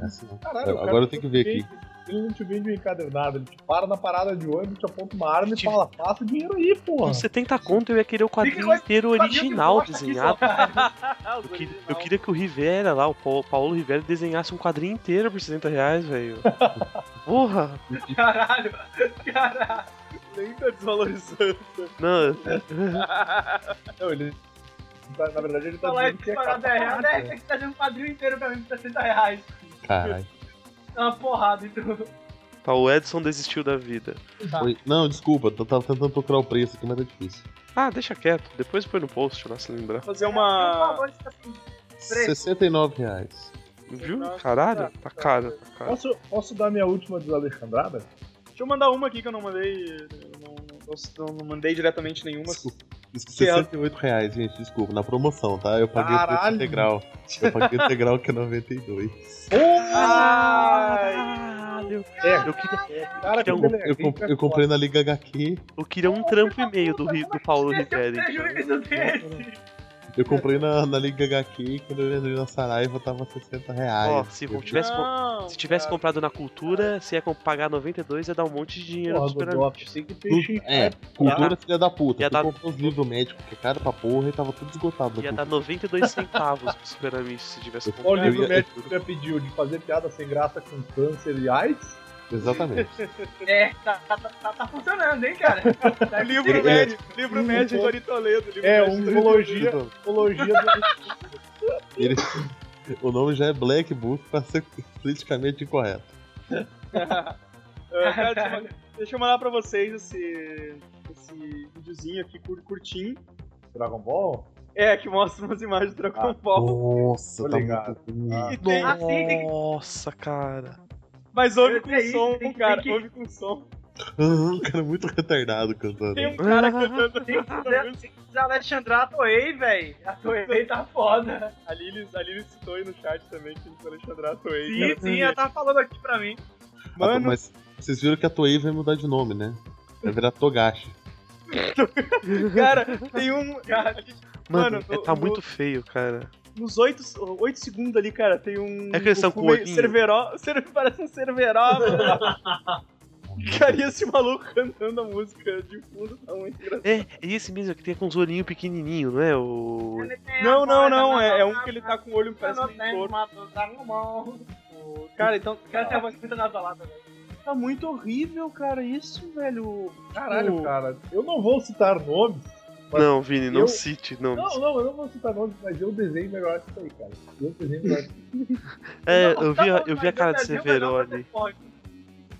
É assim. Caralho, Agora eu tenho que ver aqui. Ele não te vende um encadernado, ele te para na parada de ônibus, te aponta uma arma e Te- fala, passa o dinheiro aí, porra. Com 70 conto eu ia querer o quadrinho esse inteiro que original desenhado. Eu, que- eu queria que o Rivera lá, o Paulo, Paulo Rivera, desenhasse um quadrinho inteiro por 60 reais, velho. Porra! Caralho, caralho. Nem tá desvalorizando. Não, Não, ele. Tá- Na verdade, ele tá Falar dizendo que é para 10 reais, capa 10 que tá dando um quadrinho inteiro pra mim por 60 reais. Caralho. É uma porrada e tudo. tá, o Edson desistiu da vida. Foi- Não, desculpa, eu tava tentando procurar o preço aqui, mas tá difícil. Ah, deixa quieto, depois põe no post lá se lembrar. Fazer uma. Preço. 69 reais. Viu? Caralho, tá, tá tá. caro, tá caro. Posso, posso dar minha última desalexandrada? Deixa eu mandar uma aqui que eu não mandei. Eu Não, não- mandei diretamente nenhuma. Desculpa. Isso, Que é- 68 reais, gente, desculpa. Na promoção, tá? Eu paguei o preço Caralho. integral. Eu paguei o integral que é 92. Ai! Caralho! É, Eu queria, cara, Eu- que beleza. Eu, comp- eu comprei na Liga HQ. eu queria um trampo e meio do, do Paulo Esse Eu comprei na, na Liga HQ e quando eu entrei na Saraiva tava 60 reais. Ó, se eu tivesse, Não, se tivesse cara. comprado na cultura, se ia pagar 92, ia dar um monte de dinheiro Tudo- peixe é, cultura filha da puta. Ia Eu dar- comprei os livros médicos, que é caro pra porra e tava tudo esgotado. Ia dar cultura. 92 centavos pros pirâmides se tivesse Qual comprado. livro Eu ia- médico que você pediu? De fazer piada sem graça com câncer e AIDS? Exatamente. É, tá, tá, tá, tá funcionando, hein, cara? Tá Livro Ele- médico, livro médico de Ari Toledo. livro É, médico um de ufologia, ufologia do... Ele- o nome já é Black Book pra ser politicamente incorreto. Cara, deixa, eu, deixa eu mandar pra vocês esse, esse videozinho aqui cur- curtinho. Dragon Ball? É, que mostra umas imagens do Dragon Ah. Ball. Nossa, tá ligado. muito bonito. Ah. Tem- Nossa, cara. Mas ouve com sei, som, tem cara. tem que- Ouve com som. Um cara muito retardado cantando. Tem um cara cantando Tem que fazer Alexandra a Toei, velho. A Toei tá foda. A Lili, a Lili citou aí no chat também que o Alexandre Atoei. Sim, cara. sim, ela tava falando aqui pra mim. Mano, Ah, mas vocês viram que a Toei vai mudar de nome, né? Vai virar Togashi. cara, tem um. Cara, gente- Mano, Mano, é- no- tá no- muito feio, cara. Nos 8, oito segundos ali, cara, tem um. É que eles são com meio olhinho. Cerveró, cer- parece um Cerveró. mano. cara, e esse maluco cantando a música de fundo tá muito engraçado. É, é esse mesmo que tem com os olhinhos pequenininhos, não é? O... Não, não, não, é, é um que ele tá com o olho parece um. Dragon Cara, então. O cara tem a voz muito nasalada, velho. tá muito horrível, cara, isso, velho. Caralho, cara. Eu não vou citar nomes. Mas Não, Vini, não eu- cite nomes. Não, não, eu não vou citar nomes, mas eu desenho melhor que isso aí, cara. Eu desenho melhor. É, Não, eu tá vi, eu vi a cara de eu desenho melhor pra Severo ali. ser forte.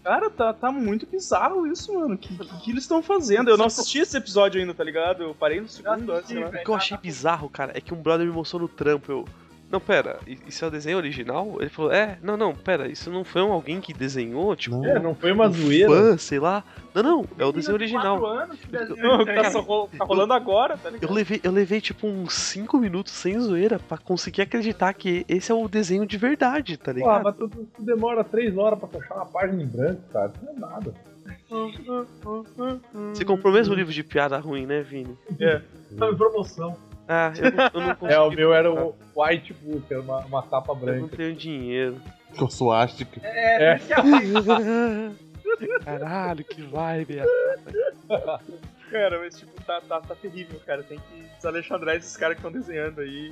Cara, tá, tá muito bizarro isso, mano. O que, que, que eles estão fazendo? Eu não assisti esse episódio ainda, tá ligado? Eu parei no segundo, assisti, sei lá. O que eu achei bizarro, cara, é que um brother me mostrou no trampo. Eu, não, pera, isso é o desenho original? Ele falou, é, não, não, pera, isso não foi um alguém que desenhou, tipo, Não. É, não foi uma um zoeira. fã, sei lá. Não, não, é o desenho original. Anos, que desenho tá, só tá rolando agora, tá ligado? Eu levei, eu levei tipo uns 5 minutos sem zoeira pra conseguir acreditar que esse é o desenho de verdade, tá ligado? mas tu, tu- tu demora três horas pra fechar uma página em branco, cara. Isso não é nada. Você comprou mesmo o livro de piada ruim, né, Vini? Tá em promoção. Ah, eu não, eu não consegui. É, o meu era o White Book, era uma, uma tapa Eu não branca. tenho dinheiro. Com suástica. É, É. Caralho, que vibe. Cara, mas tipo, tá, tá, tá terrível, cara. Tem que desalexandrar esses caras que estão desenhando aí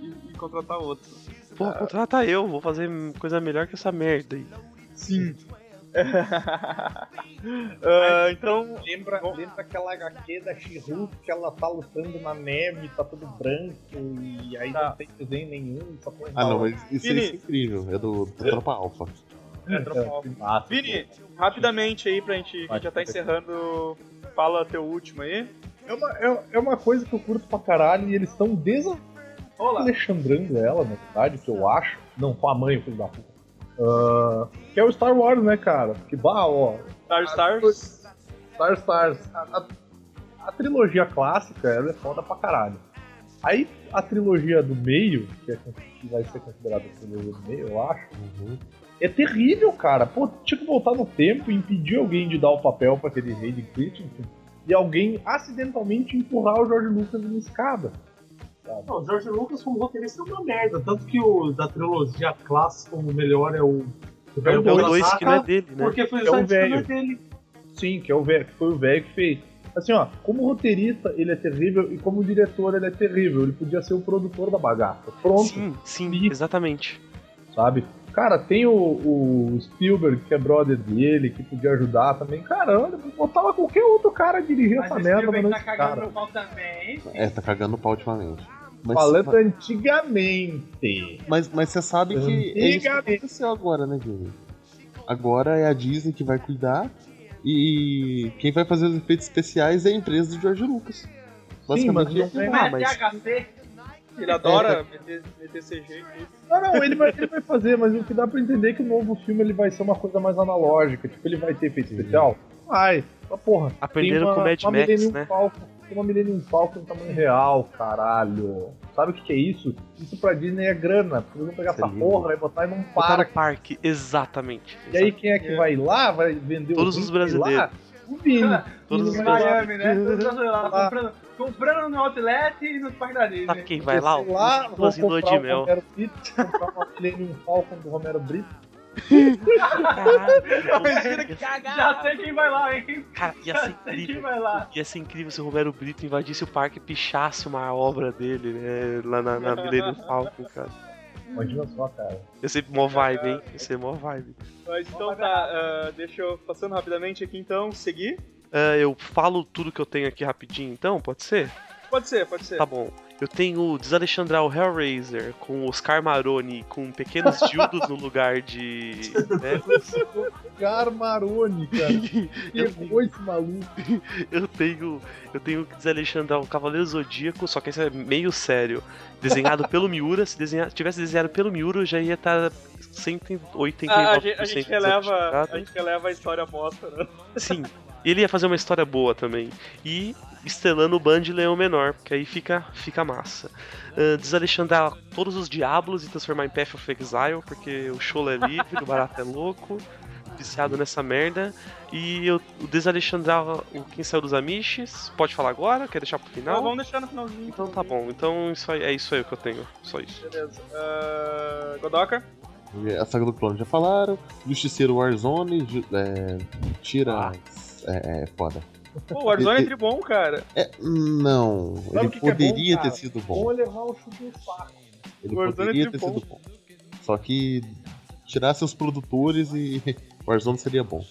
e, e- e contratar outro. Pô, contrata eu, vou fazer coisa melhor que essa merda aí. Sim. Ah, então, Lembra, lembra aquela HQ da She-Hulk que ela tá lutando na neve, tá tudo branco e aí Tá. não tem desenho nenhum, só põe Ah, não, mas isso, Vini. é incrível. É do, do Tropa Alpha. é, tropa que massa, Vini, rapidamente aí pra gente, que já tá encerrando, fala teu último aí. É uma, é, é uma coisa que eu curto pra caralho e eles estão desalexandrando ela, na verdade, que eu acho. Não, com a mãe, filho da puta. Que é o Star Wars, né, cara? Que bah, ó. Star Stars. Star Stars. A, a- a trilogia clássica, ela é foda pra caralho. Aí a trilogia do meio, que, é, que vai ser considerada a trilogia do meio, eu acho, Uhum. é terrível, cara. Pô, tinha que voltar no tempo e impedir alguém de dar o papel pra aquele rei de Christensen e alguém acidentalmente empurrar o George Lucas numa escada. Não, o George Lucas como roteirista é uma merda. Tanto que o da trilogia clássica, o melhor é o. O É o É o dois, 2 que não é dele, né? Porque foi É o justamente velho. o dele. Sim, que é o velho, que foi o velho que fez. Assim, ó, como roteirista ele é terrível e como diretor ele é terrível. Ele podia ser o produtor da bagaça. Pronto, Sim, sim, Sim. exatamente. sabe? Cara, tem o, o Spielberg, que é brother dele, que podia ajudar também. Caramba, botava qualquer outro cara a dirigir Mas essa merda, mas Spielberg tá cagando cara. no pau também. É, tá cagando o pau ultimamente. Mas, Falando antigamente. mas, mas você sabe que é isso que aconteceu agora, né, Jimmy? Agora é a Disney que vai cuidar e quem vai fazer os efeitos especiais é a empresa do George Lucas. Basicamente, mas não é- tem- Ah, Mas mas-. Ele adora meter, meter CG e. Não, não, ele vai, ele vai fazer, mas o que dá pra entender é que o novo filme ele vai ser uma coisa mais analógica. Tipo, ele vai ter efeito especial? Vai. Mas, porra, Aprenderam uma, com Mad uma Max, né? Falcon, tem uma Millennium Falcon em tamanho real, caralho. Sabe o que, que é isso? Isso pra Disney é grana. Porque eles vão pegar Isso é essa porra, vai botar num Botar no parque. parque, exatamente. E aí quem é que vai lá? Vai vender Todos o os drink lá? brasileiros. O Vini. Todos os Em lá, Miami, né? Todos os lá, comprando, comprando no outlet e no parque da Disney. Sabe quem vai lá? lá, O vou comprar de o mel. Romero Brito, comprar uma Millennium Falcon do Romero Brito. Caralho, Já sei quem vai lá, hein? Cara, ia ser incrível. vai lá. Ia ser incrível se o Romero Brito invadisse o parque e pichasse uma obra dele, né? Lá na, na Millennium Falcon, cara. Imagina só, cara. Ia ser mó vibe, hein? Ia ser mó vibe. Mas então tá, ah, deixa eu, passando rapidamente aqui então, seguir. Ah, eu falo tudo que eu tenho aqui rapidinho, então, pode ser? Pode ser, pode ser. Tá bom. Eu tenho Desalexandrar o Hellraiser com Oscar Maroni com pequenos dildos no lugar de. né? Garmarone, cara. Pegou esse maluco. Eu tenho. Eu tenho que Desalexandrar o Cavaleiro Zodíaco, só que esse é meio sério. Desenhado pelo Miura. Se desenhar, tivesse desenhado pelo Miura, já ia estar 189% Ah, a, gente, a gente releva, a gente releva a história bosta, né? Sim. E ele ia fazer uma história boa também. E estrelando o Band Leão Menor, porque aí fica, fica massa. Uh, desalexandrar todos os diabos e transformar em Path of Exile, porque o show é livre, o barato é louco, viciado nessa merda. E eu o desalexandrar o Quem Saiu dos Amish. Pode falar agora? Quer deixar pro Não, final? vamos deixar no finalzinho. Então tá bom. Então isso aí, é isso aí que eu tenho. Só isso. Beleza. Ah, Godoka? A saga do clone já falaram. Justiceiro Warzone, é, tira. Ah. É, é foda. Pô, o Warzone é tribom, cara. É, não, Sabe ele o que que é poderia bom, ter sido Vou bom. levar o chute no saco. Ele Warzone é poderia ter tribom. sido bom. Só que tirar seus produtores e Warzone seria bom.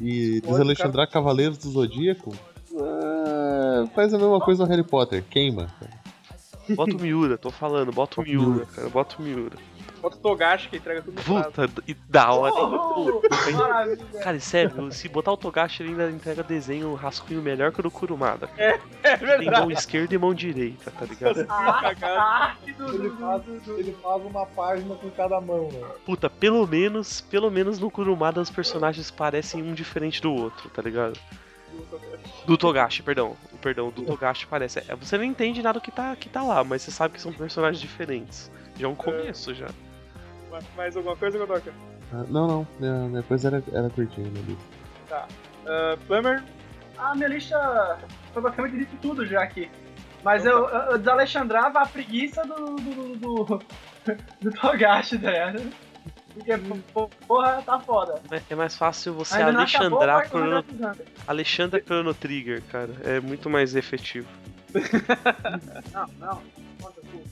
E desalexandrar Cavaleiros do Zodíaco ah, faz a mesma coisa no Harry Potter, queima. Bota o Miura, tô falando, bota o Miura, cara, bota o Miura. Bota o Togashi que entrega tudo. Puta, e da hora. Oh, maravilha. Cara, sério, se botar o Togashi ele ainda entrega desenho, um rascunho melhor que o do Kurumada. É Tem mão verdade. esquerda e mão direita, tá ligado? A Cagado. arte do, Ele faz, ele faz uma página com cada mão, né? Puta, pelo menos, pelo menos no Kurumada os personagens parecem um diferente do outro, tá ligado? Do Togashi, perdão. Perdão, do Togashi parece. É, Você não entende nada que tá, que tá lá, mas você sabe que são personagens diferentes. Já é um começo já. Mais alguma coisa, Godoka? Ah, não, não. Minha, minha coisa era, era curtinha, meu livro. Uh, Plummer? A minha lista foi basicamente dito tudo já aqui. Mas eu, eu, eu desalexandrava a preguiça do. do. do, do, do Togashi, tá ligado? Porque, pô, porra, tá foda. É- É mais fácil você Ainda acabou, alexandrar vai Chrono, Hunter. Alexandra Chrono Trigger, cara. É muito mais efetivo. Não, não. Conta tu.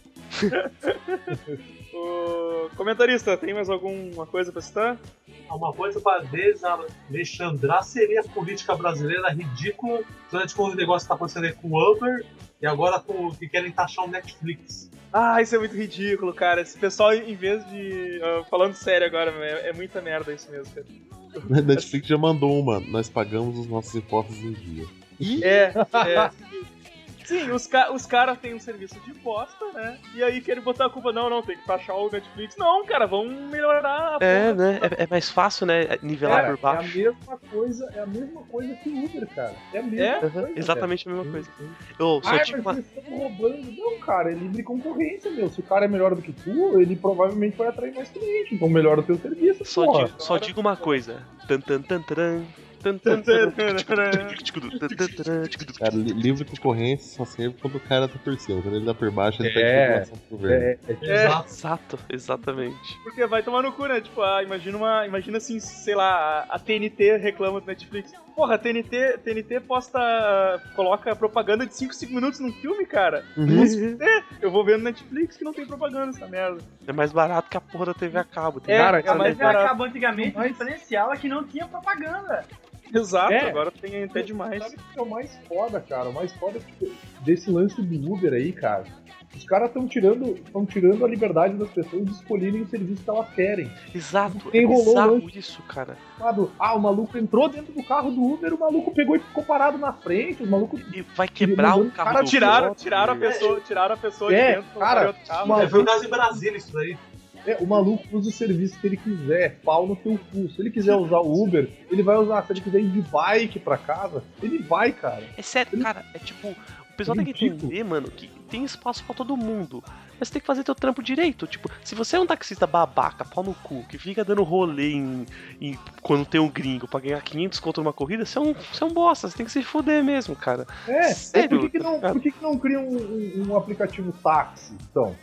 O comentarista, tem mais alguma coisa pra citar? Uma coisa para desalexandrar seria a política brasileira ridícula, durante com o negócio que tá acontecendo aí com o Uber e agora com o que querem taxar o Netflix. Ah, isso é muito ridículo, cara. Esse pessoal, em vez de. ah, falando sério agora, é, é muita merda isso mesmo, cara. A Netflix já mandou uma. Nós pagamos os nossos impostos em dia. É, é. Sim, os, ca os caras têm um serviço de bosta, né? E aí querem botar a culpa, não, não, tem que taxar o Netflix. Não, cara, vamos melhorar a É, né? É, é mais fácil, né? Nivelar Cara, por é a baixo. mesma coisa, é a mesma coisa que o Uber, cara. É a mesma É? coisa. Exatamente a mesma coisa. Eu só Ah, digo mas uma. eles estão roubando. Não, cara, é livre concorrência, meu. Se o cara é melhor do que tu, ele provavelmente vai atrair mais cliente. Então melhora o teu serviço, Só porra. digo, só digo uma coisa. Tan, tan, tan. Tan, Cara, li- livre concorrência só serve quando o cara tá por cima. Quando ele tá por baixo, ele É. pede informação pro governo. É, é, É. Exato. Exato, exatamente. Porque vai tomar no cu, né? Tipo, ah, imagina uma. Imagina assim, sei lá, a a TNT reclama do Netflix. Porra, a TNT, TNT posta. coloca propaganda de 5, 5 minutos num filme, cara. Uhum. É, eu vou ver no Netflix que não tem propaganda essa merda. É mais barato que a porra da TV a cabo. Tem É, Cara, é cara, mais Mas barato. acabou antigamente, o Mas- diferencial é que não tinha propaganda. Exato, É. agora tem até demais. Sabe o que é o mais foda, cara? O mais foda tipo, desse lance do Uber aí, cara. Os caras estão tirando, tão tirando a liberdade das pessoas de escolherem o serviço que elas querem. Exato, é bizarro isso, cara. Sabe? Ah, o maluco entrou dentro do carro do Uber, o maluco pegou e ficou parado na frente, o maluco. E vai quebrar o carro Cara, do Tiraram, tiraram a velho. pessoa, tiraram a pessoa É, de dentro cara, outro carro. uma É, foi o caso em Brasília isso daí. É, o maluco usa o serviço que ele quiser, pau no teu cu. Se ele quiser usar o Uber, ele vai usar. Se ele quiser ir de bike pra casa, ele vai, cara. É sério, cara, é tipo. O pessoal tem que entender, mano, que tem espaço pra todo mundo. Mas você tem que fazer teu trampo direito. Tipo, se você é um taxista babaca, pau no cu, que fica dando rolê em, em- quando tem um gringo pra ganhar 500 contra uma corrida, você é, um, você é um bosta. Você tem que se fuder mesmo, cara. É, Sério? por que, que não, por que, que não cria um, um- um aplicativo táxi, então?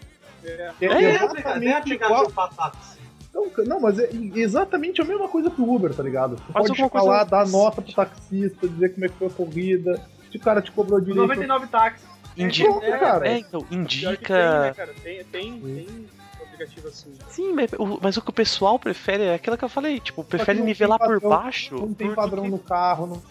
É. É, É, Nem exatamente aplicativo igual. pra táxi. Não, mas é exatamente a mesma coisa que o Uber, tá ligado? Tu pode lá, coisa- dar nota pro taxista, dizer como é que foi a corrida, se o cara te cobrou direito. 99 táxis. Indi Pronto, cara. é, então, que tem, né, indica. cara? Tem, tem, tem aplicativo assim. Sim, mas o, mas o que o pessoal prefere é aquilo que eu falei, tipo, prefere nivelar por padrão, baixo. Não tem por- padrão no carro, não,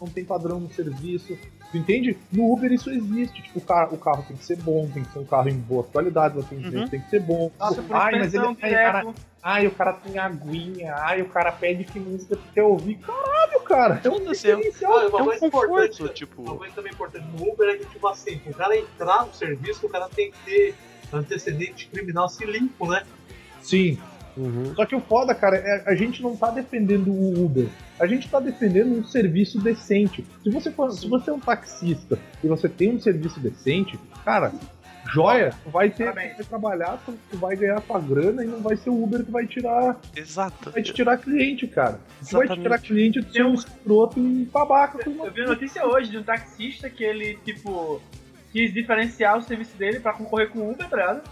não tem padrão no serviço. Tu entende? No Uber isso existe. Tipo, o carro, o carro tem que ser bom, tem que ser um carro em boa qualidade, o atendimento Uhum. tem que ser bom. Nossa, ai, mas ele ai, cara, ai, o cara tem aguinha, ai, o cara pede que música tu quer ouvir. Caralho, cara. É um é um- diferencial. É uma um coisa conforto, importante, uma tipo. coisa também importante no Uber é que, tipo assim, o cara entrar no serviço, o cara tem que ter antecedente criminal se limpo, né? Sim. Uhum. Só que o foda, cara, é a gente não tá defendendo o Uber. A gente tá defendendo um serviço decente. Se você for, se você é um taxista e você tem um serviço decente, cara, joia, tu vai ter, Parabéns. vai trabalhar, tu, tu vai ganhar tua grana e não vai ser o Uber que vai tirar, Exato. vai te tirar cliente, cara. Tu vai te tirar Exatamente. cliente de ser um escroto e babaca. com uma- Eu vi notícia hoje de um taxista que ele, tipo, quis diferenciar o serviço dele pra concorrer com o Uber, tá ligado?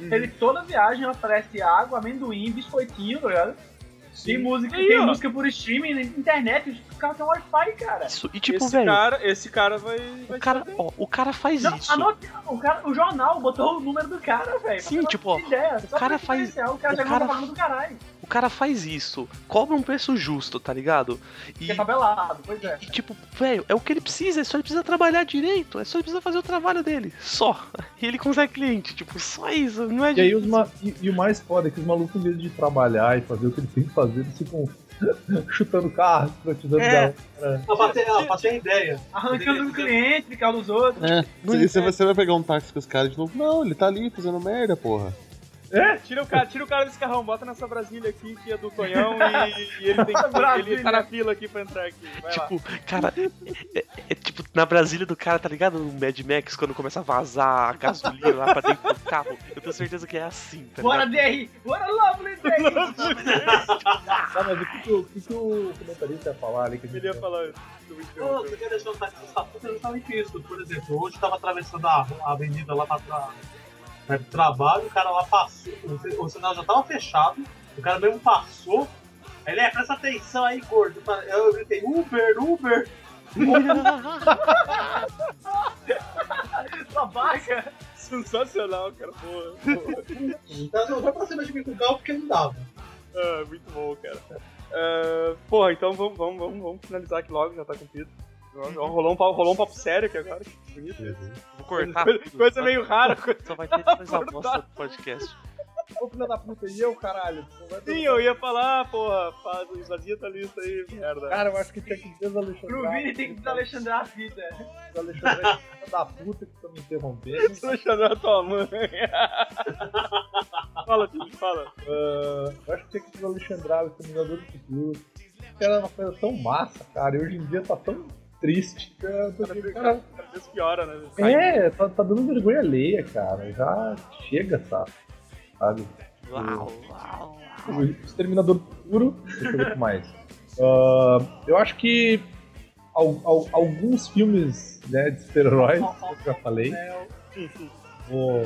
Ele toda viagem oferece água, amendoim, biscoitinho, tá ligado? Tem música, Aí, tem ó. música por streaming, internet, os caras têm Wi-Fi, cara. Isso, e tipo, esse, velho, cara, esse cara vai. vai o cara, ó, o cara faz Não, isso. o, cara, o jornal botou o número do cara, velho. Sim, tipo, ó, ideia. Só cara faz- O cara o cara- cara faz isso, cobra um preço justo, tá ligado? E, é tabelado, pois é. e, tipo, velho, é o que ele precisa, é só ele precisa trabalhar direito, é só ele precisa fazer o trabalho dele, só. E ele consegue cliente, tipo, só isso, não é E aí os ma... e, e o mais foda é que os malucos, em vez de trabalhar e fazer o que eles têm que fazer, eles ficam chutando carro, privatizando É. galera. Pra ter, pra ter ideia. Arrancando do cliente, de carro dos outros. É, você- você vai pegar um táxi com os caras de novo. Não, ele tá ali fazendo merda, porra. Tira o, cara, tira o cara desse carrão, bota nessa Brasília aqui, que é do Tonhão, e, e ele, tem que, ele tá na fila aqui pra entrar aqui. Vai lá. Tipo, cara, é, é- é tipo na Brasília do cara, tá ligado? No Mad Max, quando começa a vazar a gasolina lá pra dentro do carro. Eu tenho certeza que é assim, tá Bora? DRI! Bora, Lovely DRI! Tá, mas o que, que, o- o que que o comentarista ia falar ali? Que a gente Ele ia falar eu interromper. você quer deixar o taxista puta justamente isso. Por exemplo, hoje tava atravessando a, a avenida lá pra, pra, do trabalho, o cara lá passou, o, si- o sinal já tava fechado, o cara mesmo passou. Ele é, presta atenção aí, gordo. Eu gritei, Uber, Uber! Babaca! Sensacional, cara. Porra. porra. Então não foi pra cima de mim com o carro porque não dava. Ah, muito bom, cara. Ah, porra, então vamos, vamos, vamos, vamos finalizar aqui logo, já tá cumprido. Rolou um, papo, rolou um papo sério aqui agora. Que bonito. Vou cortar. Coisa, coisa só- meio rara. Só vai ter depois a bosta do podcast. Ô filho da puta, e eu, caralho? Sim, eu ia falar, porra, faz, esvazia tua lista aí, merda. Cara, eu acho que tinha que desalexandrar. Pro Vini tem que desalexandrar a vida. Desalexandrar filho da puta que tá me interrompendo. Deixando a tua mãe. fala, filho, fala. Ah, eu acho que tinha que desalexandrar o Exterminador do Futuro. Era uma coisa tão massa, cara, e hoje em dia tá tão triste. que tipo, cara, Cada vez piora, né? é, tá, tá dando vergonha alheia, cara. Já chega, sabe? sabe? Uau, uau. O Exterminador do Futuro. Deixa eu ver o que mais. Ah, eu acho que al- al- alguns filmes né, de super-heróis, eu já falei. Vou,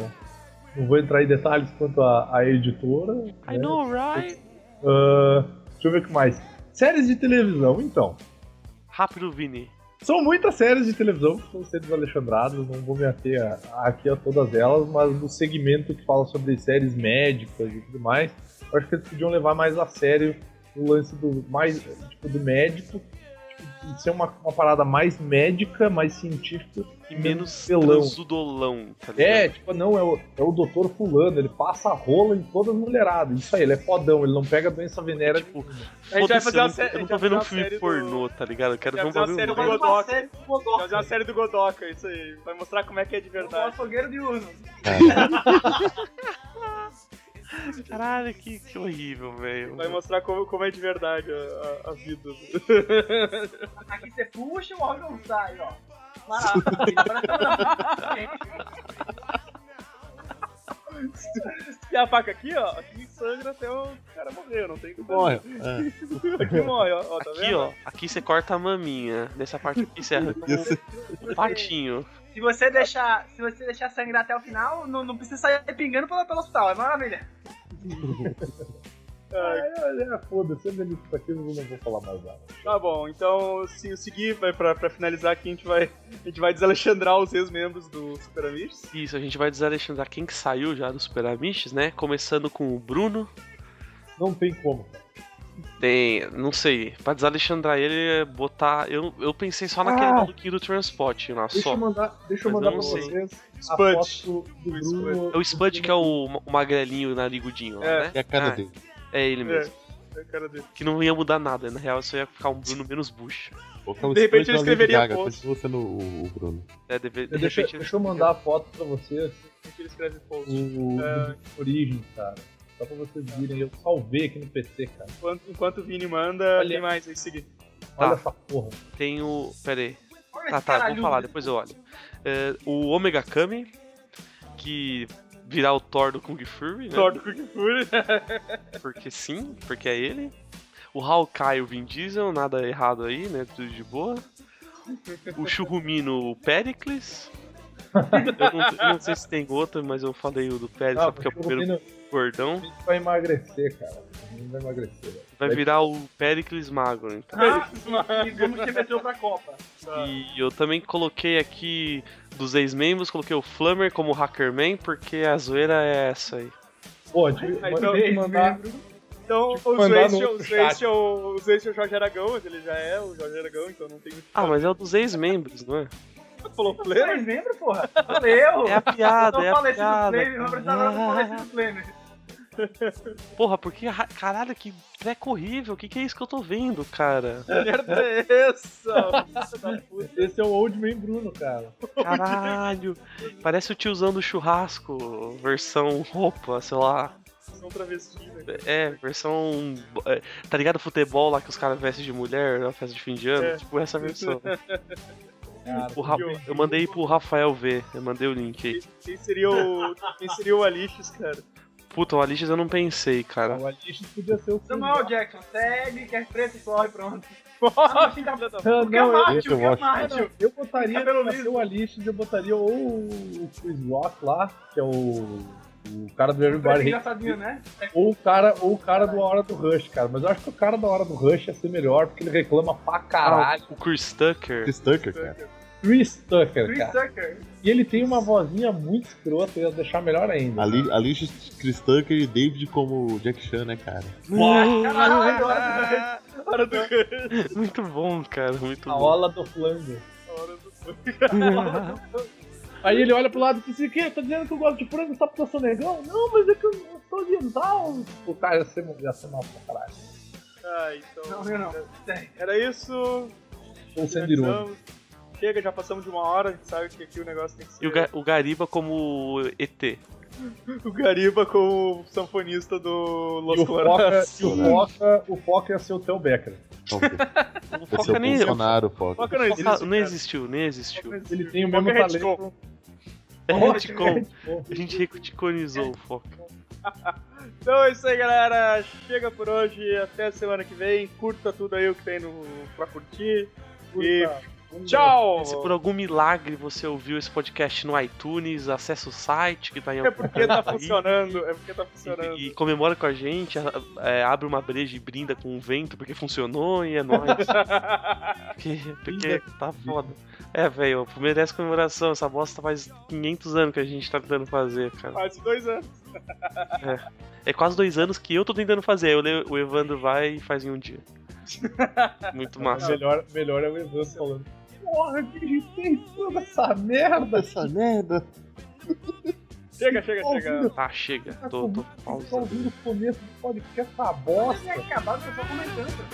não vou entrar em detalhes quanto à, à editora. I né? know, right? Ah, deixa eu ver o que mais. Séries de televisão, então. Rápido, Vini. São muitas séries de televisão que estão sendo alexandradas, não vou me ater aqui a todas elas, mas no segmento que fala sobre séries médicas e tudo mais, acho que eles podiam levar mais a sério o lance do mais tipo do médico, de ser uma, uma parada mais médica, mais científica E menos pelão. transudolão, tá ligado? É, tipo, não, é o, é o doutor fulano, ele passa rola em todas as mulheradas. Isso aí, ele é fodão, ele não pega doença venérea. Tipo, A gente vai fazer eu uma série- Eu não tô vendo um fazer filme série do- pornô, tá ligado? Eu quero ver um fazer uma bagulho série do bom. Mas uma Godoka. série do Vai Godoka. fazer uma série do Godoka, isso aí. Vai mostrar como é que é de O verdade. fogueiro de urno. Caralho, que, que horrível, velho. Vai mostrar como, como é de verdade a, a- a vida. Aqui você puxa e o órgão sai, ó. Maravilha. E a faca aqui, ó, aqui sangra até o cara morrer, não tem como. Morre. É. Aqui morre, ó, ó tá Aqui, vendo? ó. Aqui você corta a maminha. Nessa parte aqui você arranca patinho. Se você deixar, se você deixar sangrar até o final, não, não precisa sair pingando pelo, pelo hospital, é maravilha. Ai, É, é, foda-se, aqui, eu não vou falar mais nada. Tá bom, então se eu seguir, vai pra, pra finalizar aqui, a gente vai, a gente vai desalexandrar os ex-membros do Super Amish. Isso, a gente vai desalexandrar quem que saiu já do Super Amish, né? Começando com o Bruno. Não tem como. cara. Tem, não sei, pra desalexandrar ele, é botar. Eu, eu pensei só naquele Ah. maluquinho do Transport lá, Deixa só. eu mandar, deixa eu mandar eu pra sei. vocês a Spud. foto O Bruno. É o Spud que é o, o magrelinho narigudinho lá, É, né? É a cara Ah, dele. É ele mesmo. É, a cara dele. Que não ia mudar nada, na real só ia ficar um Bruno menos bucha. O De repente ele escreveria Gaga, post. Continua sendo o, o Bruno. É, deve, de Deixa, repente. deixa eu mandar a foto pra vocês. Aqui ele escreve post. O É. Origem, cara. Só pra vocês virem. Eu salvei aqui no PC, cara. Enquanto, enquanto o Vini manda, Olha. tem mais aí seguir. Olha Tá. essa porra. Tem o. Pera aí. Olha Tá, tá, vamos falar, depois eu olho. É, o Omega Kami, que virar o Thor do Kung Fury, né? Thor do Quick Fury. Porque sim, porque é ele. O Hawkeye, o Vin Diesel, nada errado aí, né? Tudo de boa. O Churrumino, o Pericles. Eu não, eu não sei se tem outro, mas eu falei o do Pericles, Ah, só porque é o primeiro gordão. vai emagrecer, cara. O vai emagrecer. velho. Vai virar o Pericles magro, então. Ah, e vamos te meteu pra Copa. E eu também coloquei aqui dos ex-membros, coloquei o Flammer como Hackerman, porque a zoeira é essa aí. Pô, gente Aí, vai então, que mandar, Então, Tipo, tinham os ex tinham o Jorge Aragão, mas ele já é o Jorge Aragão, então não tem muito. Ah, mas é o dos ex-membros, não é? falou Flamer? Vocês lembram, porra? Valeu! É a piada, Não é a falei do piada. Flamer, não precisava do Flamer. Porra, porque ra- caralho, que treco horrível. O que, que é isso que eu tô vendo, cara? Que merda é essa? Esse é o Old Man Bruno, cara. Caralho. Parece o tiozão do churrasco, versão roupa, sei lá. São travestis, né? É, versão. é, Tá ligado o futebol lá que os caras vestem de mulher na festa de fim de ano? É. Tipo essa versão. Cara, O Ra- Eu mandei pro Rafael ver, eu mandei o link aí. Quem seria o. Quem seria o Alixis, cara? Puta, o Alixis eu não pensei, cara. o Alice podia ser o Samuel Jackson, segue, quer preto e corre, pronto. Da puta. Não, O é macho, o que eu é botaria pra ser o Alice, eu botaria ou o Chris Rock lá, que é o, o cara do Everybody engraçadinho, né? ou o cara, ou o cara do Hora do Rush, cara. Mas eu acho que o cara da Hora do Rush ia ser melhor, porque ele reclama pra caralho. Ah, o Chris Tucker. Chris Tucker, cara. Chris Tucker, Chris cara. Tucker. E ele tem uma vozinha muito escrota, ia deixar melhor ainda. Ali, Alicia Chris Tucker e David como Jack Chan, né, cara? Caralho, hora do Muito bom, cara, muito A bom. ola do flango. hora do Aí ele olha pro lado e diz assim, que? Tá dizendo que eu gosto de frango só porque eu sou negão? Não, mas é que eu sou oriental. O cara ia ser, ia ser mal pra caralho. Ah, então. Não, eu não. Era isso. Ou sendo irônico. Chega, já passamos de uma hora, a gente sabe que aqui o negócio tem que ser. E o, Ga- o Gariba como ET. o Gariba como sanfonista do Los E o Foca, Colorados. o Foca, o Foca ia ser o Theo Becker. O Esse é Foca o nem, Bolsonaro, Foca. Foca não o existe. Foca nem cara. existiu, nem existiu. Ele tem o Foca mesmo é talento. É Foca retcon. é retcon. A gente reticonizou o Foca. Então é isso aí, galera. Chega por hoje. Até semana que vem. Curta tudo aí o que tem no, pra curtir. E tchau! Se por algum milagre você ouviu esse podcast no iTunes, acessa o site que tá em É algum porque tá funcionando. É porque tá funcionando. E, e comemora com a gente, é, abre uma breja e brinda com um vento porque funcionou e é nóis. porque, porque tá foda. É, velho, merece comemoração. Essa bosta faz 500 anos que a gente tá tentando fazer, cara. Quase dois anos. É quase dois anos que eu tô tentando fazer. O Le- o Evandro vai e faz em um dia. Muito massa. Melhor, melhor é o Evandro falando. Porra, digitei toda essa merda. Essa merda. Chega, chega, chega. Tá, chega. Tô, tô Tá pausando. ouvindo o começo do podcast, essa bosta. Tinha acabado, eu só comentando.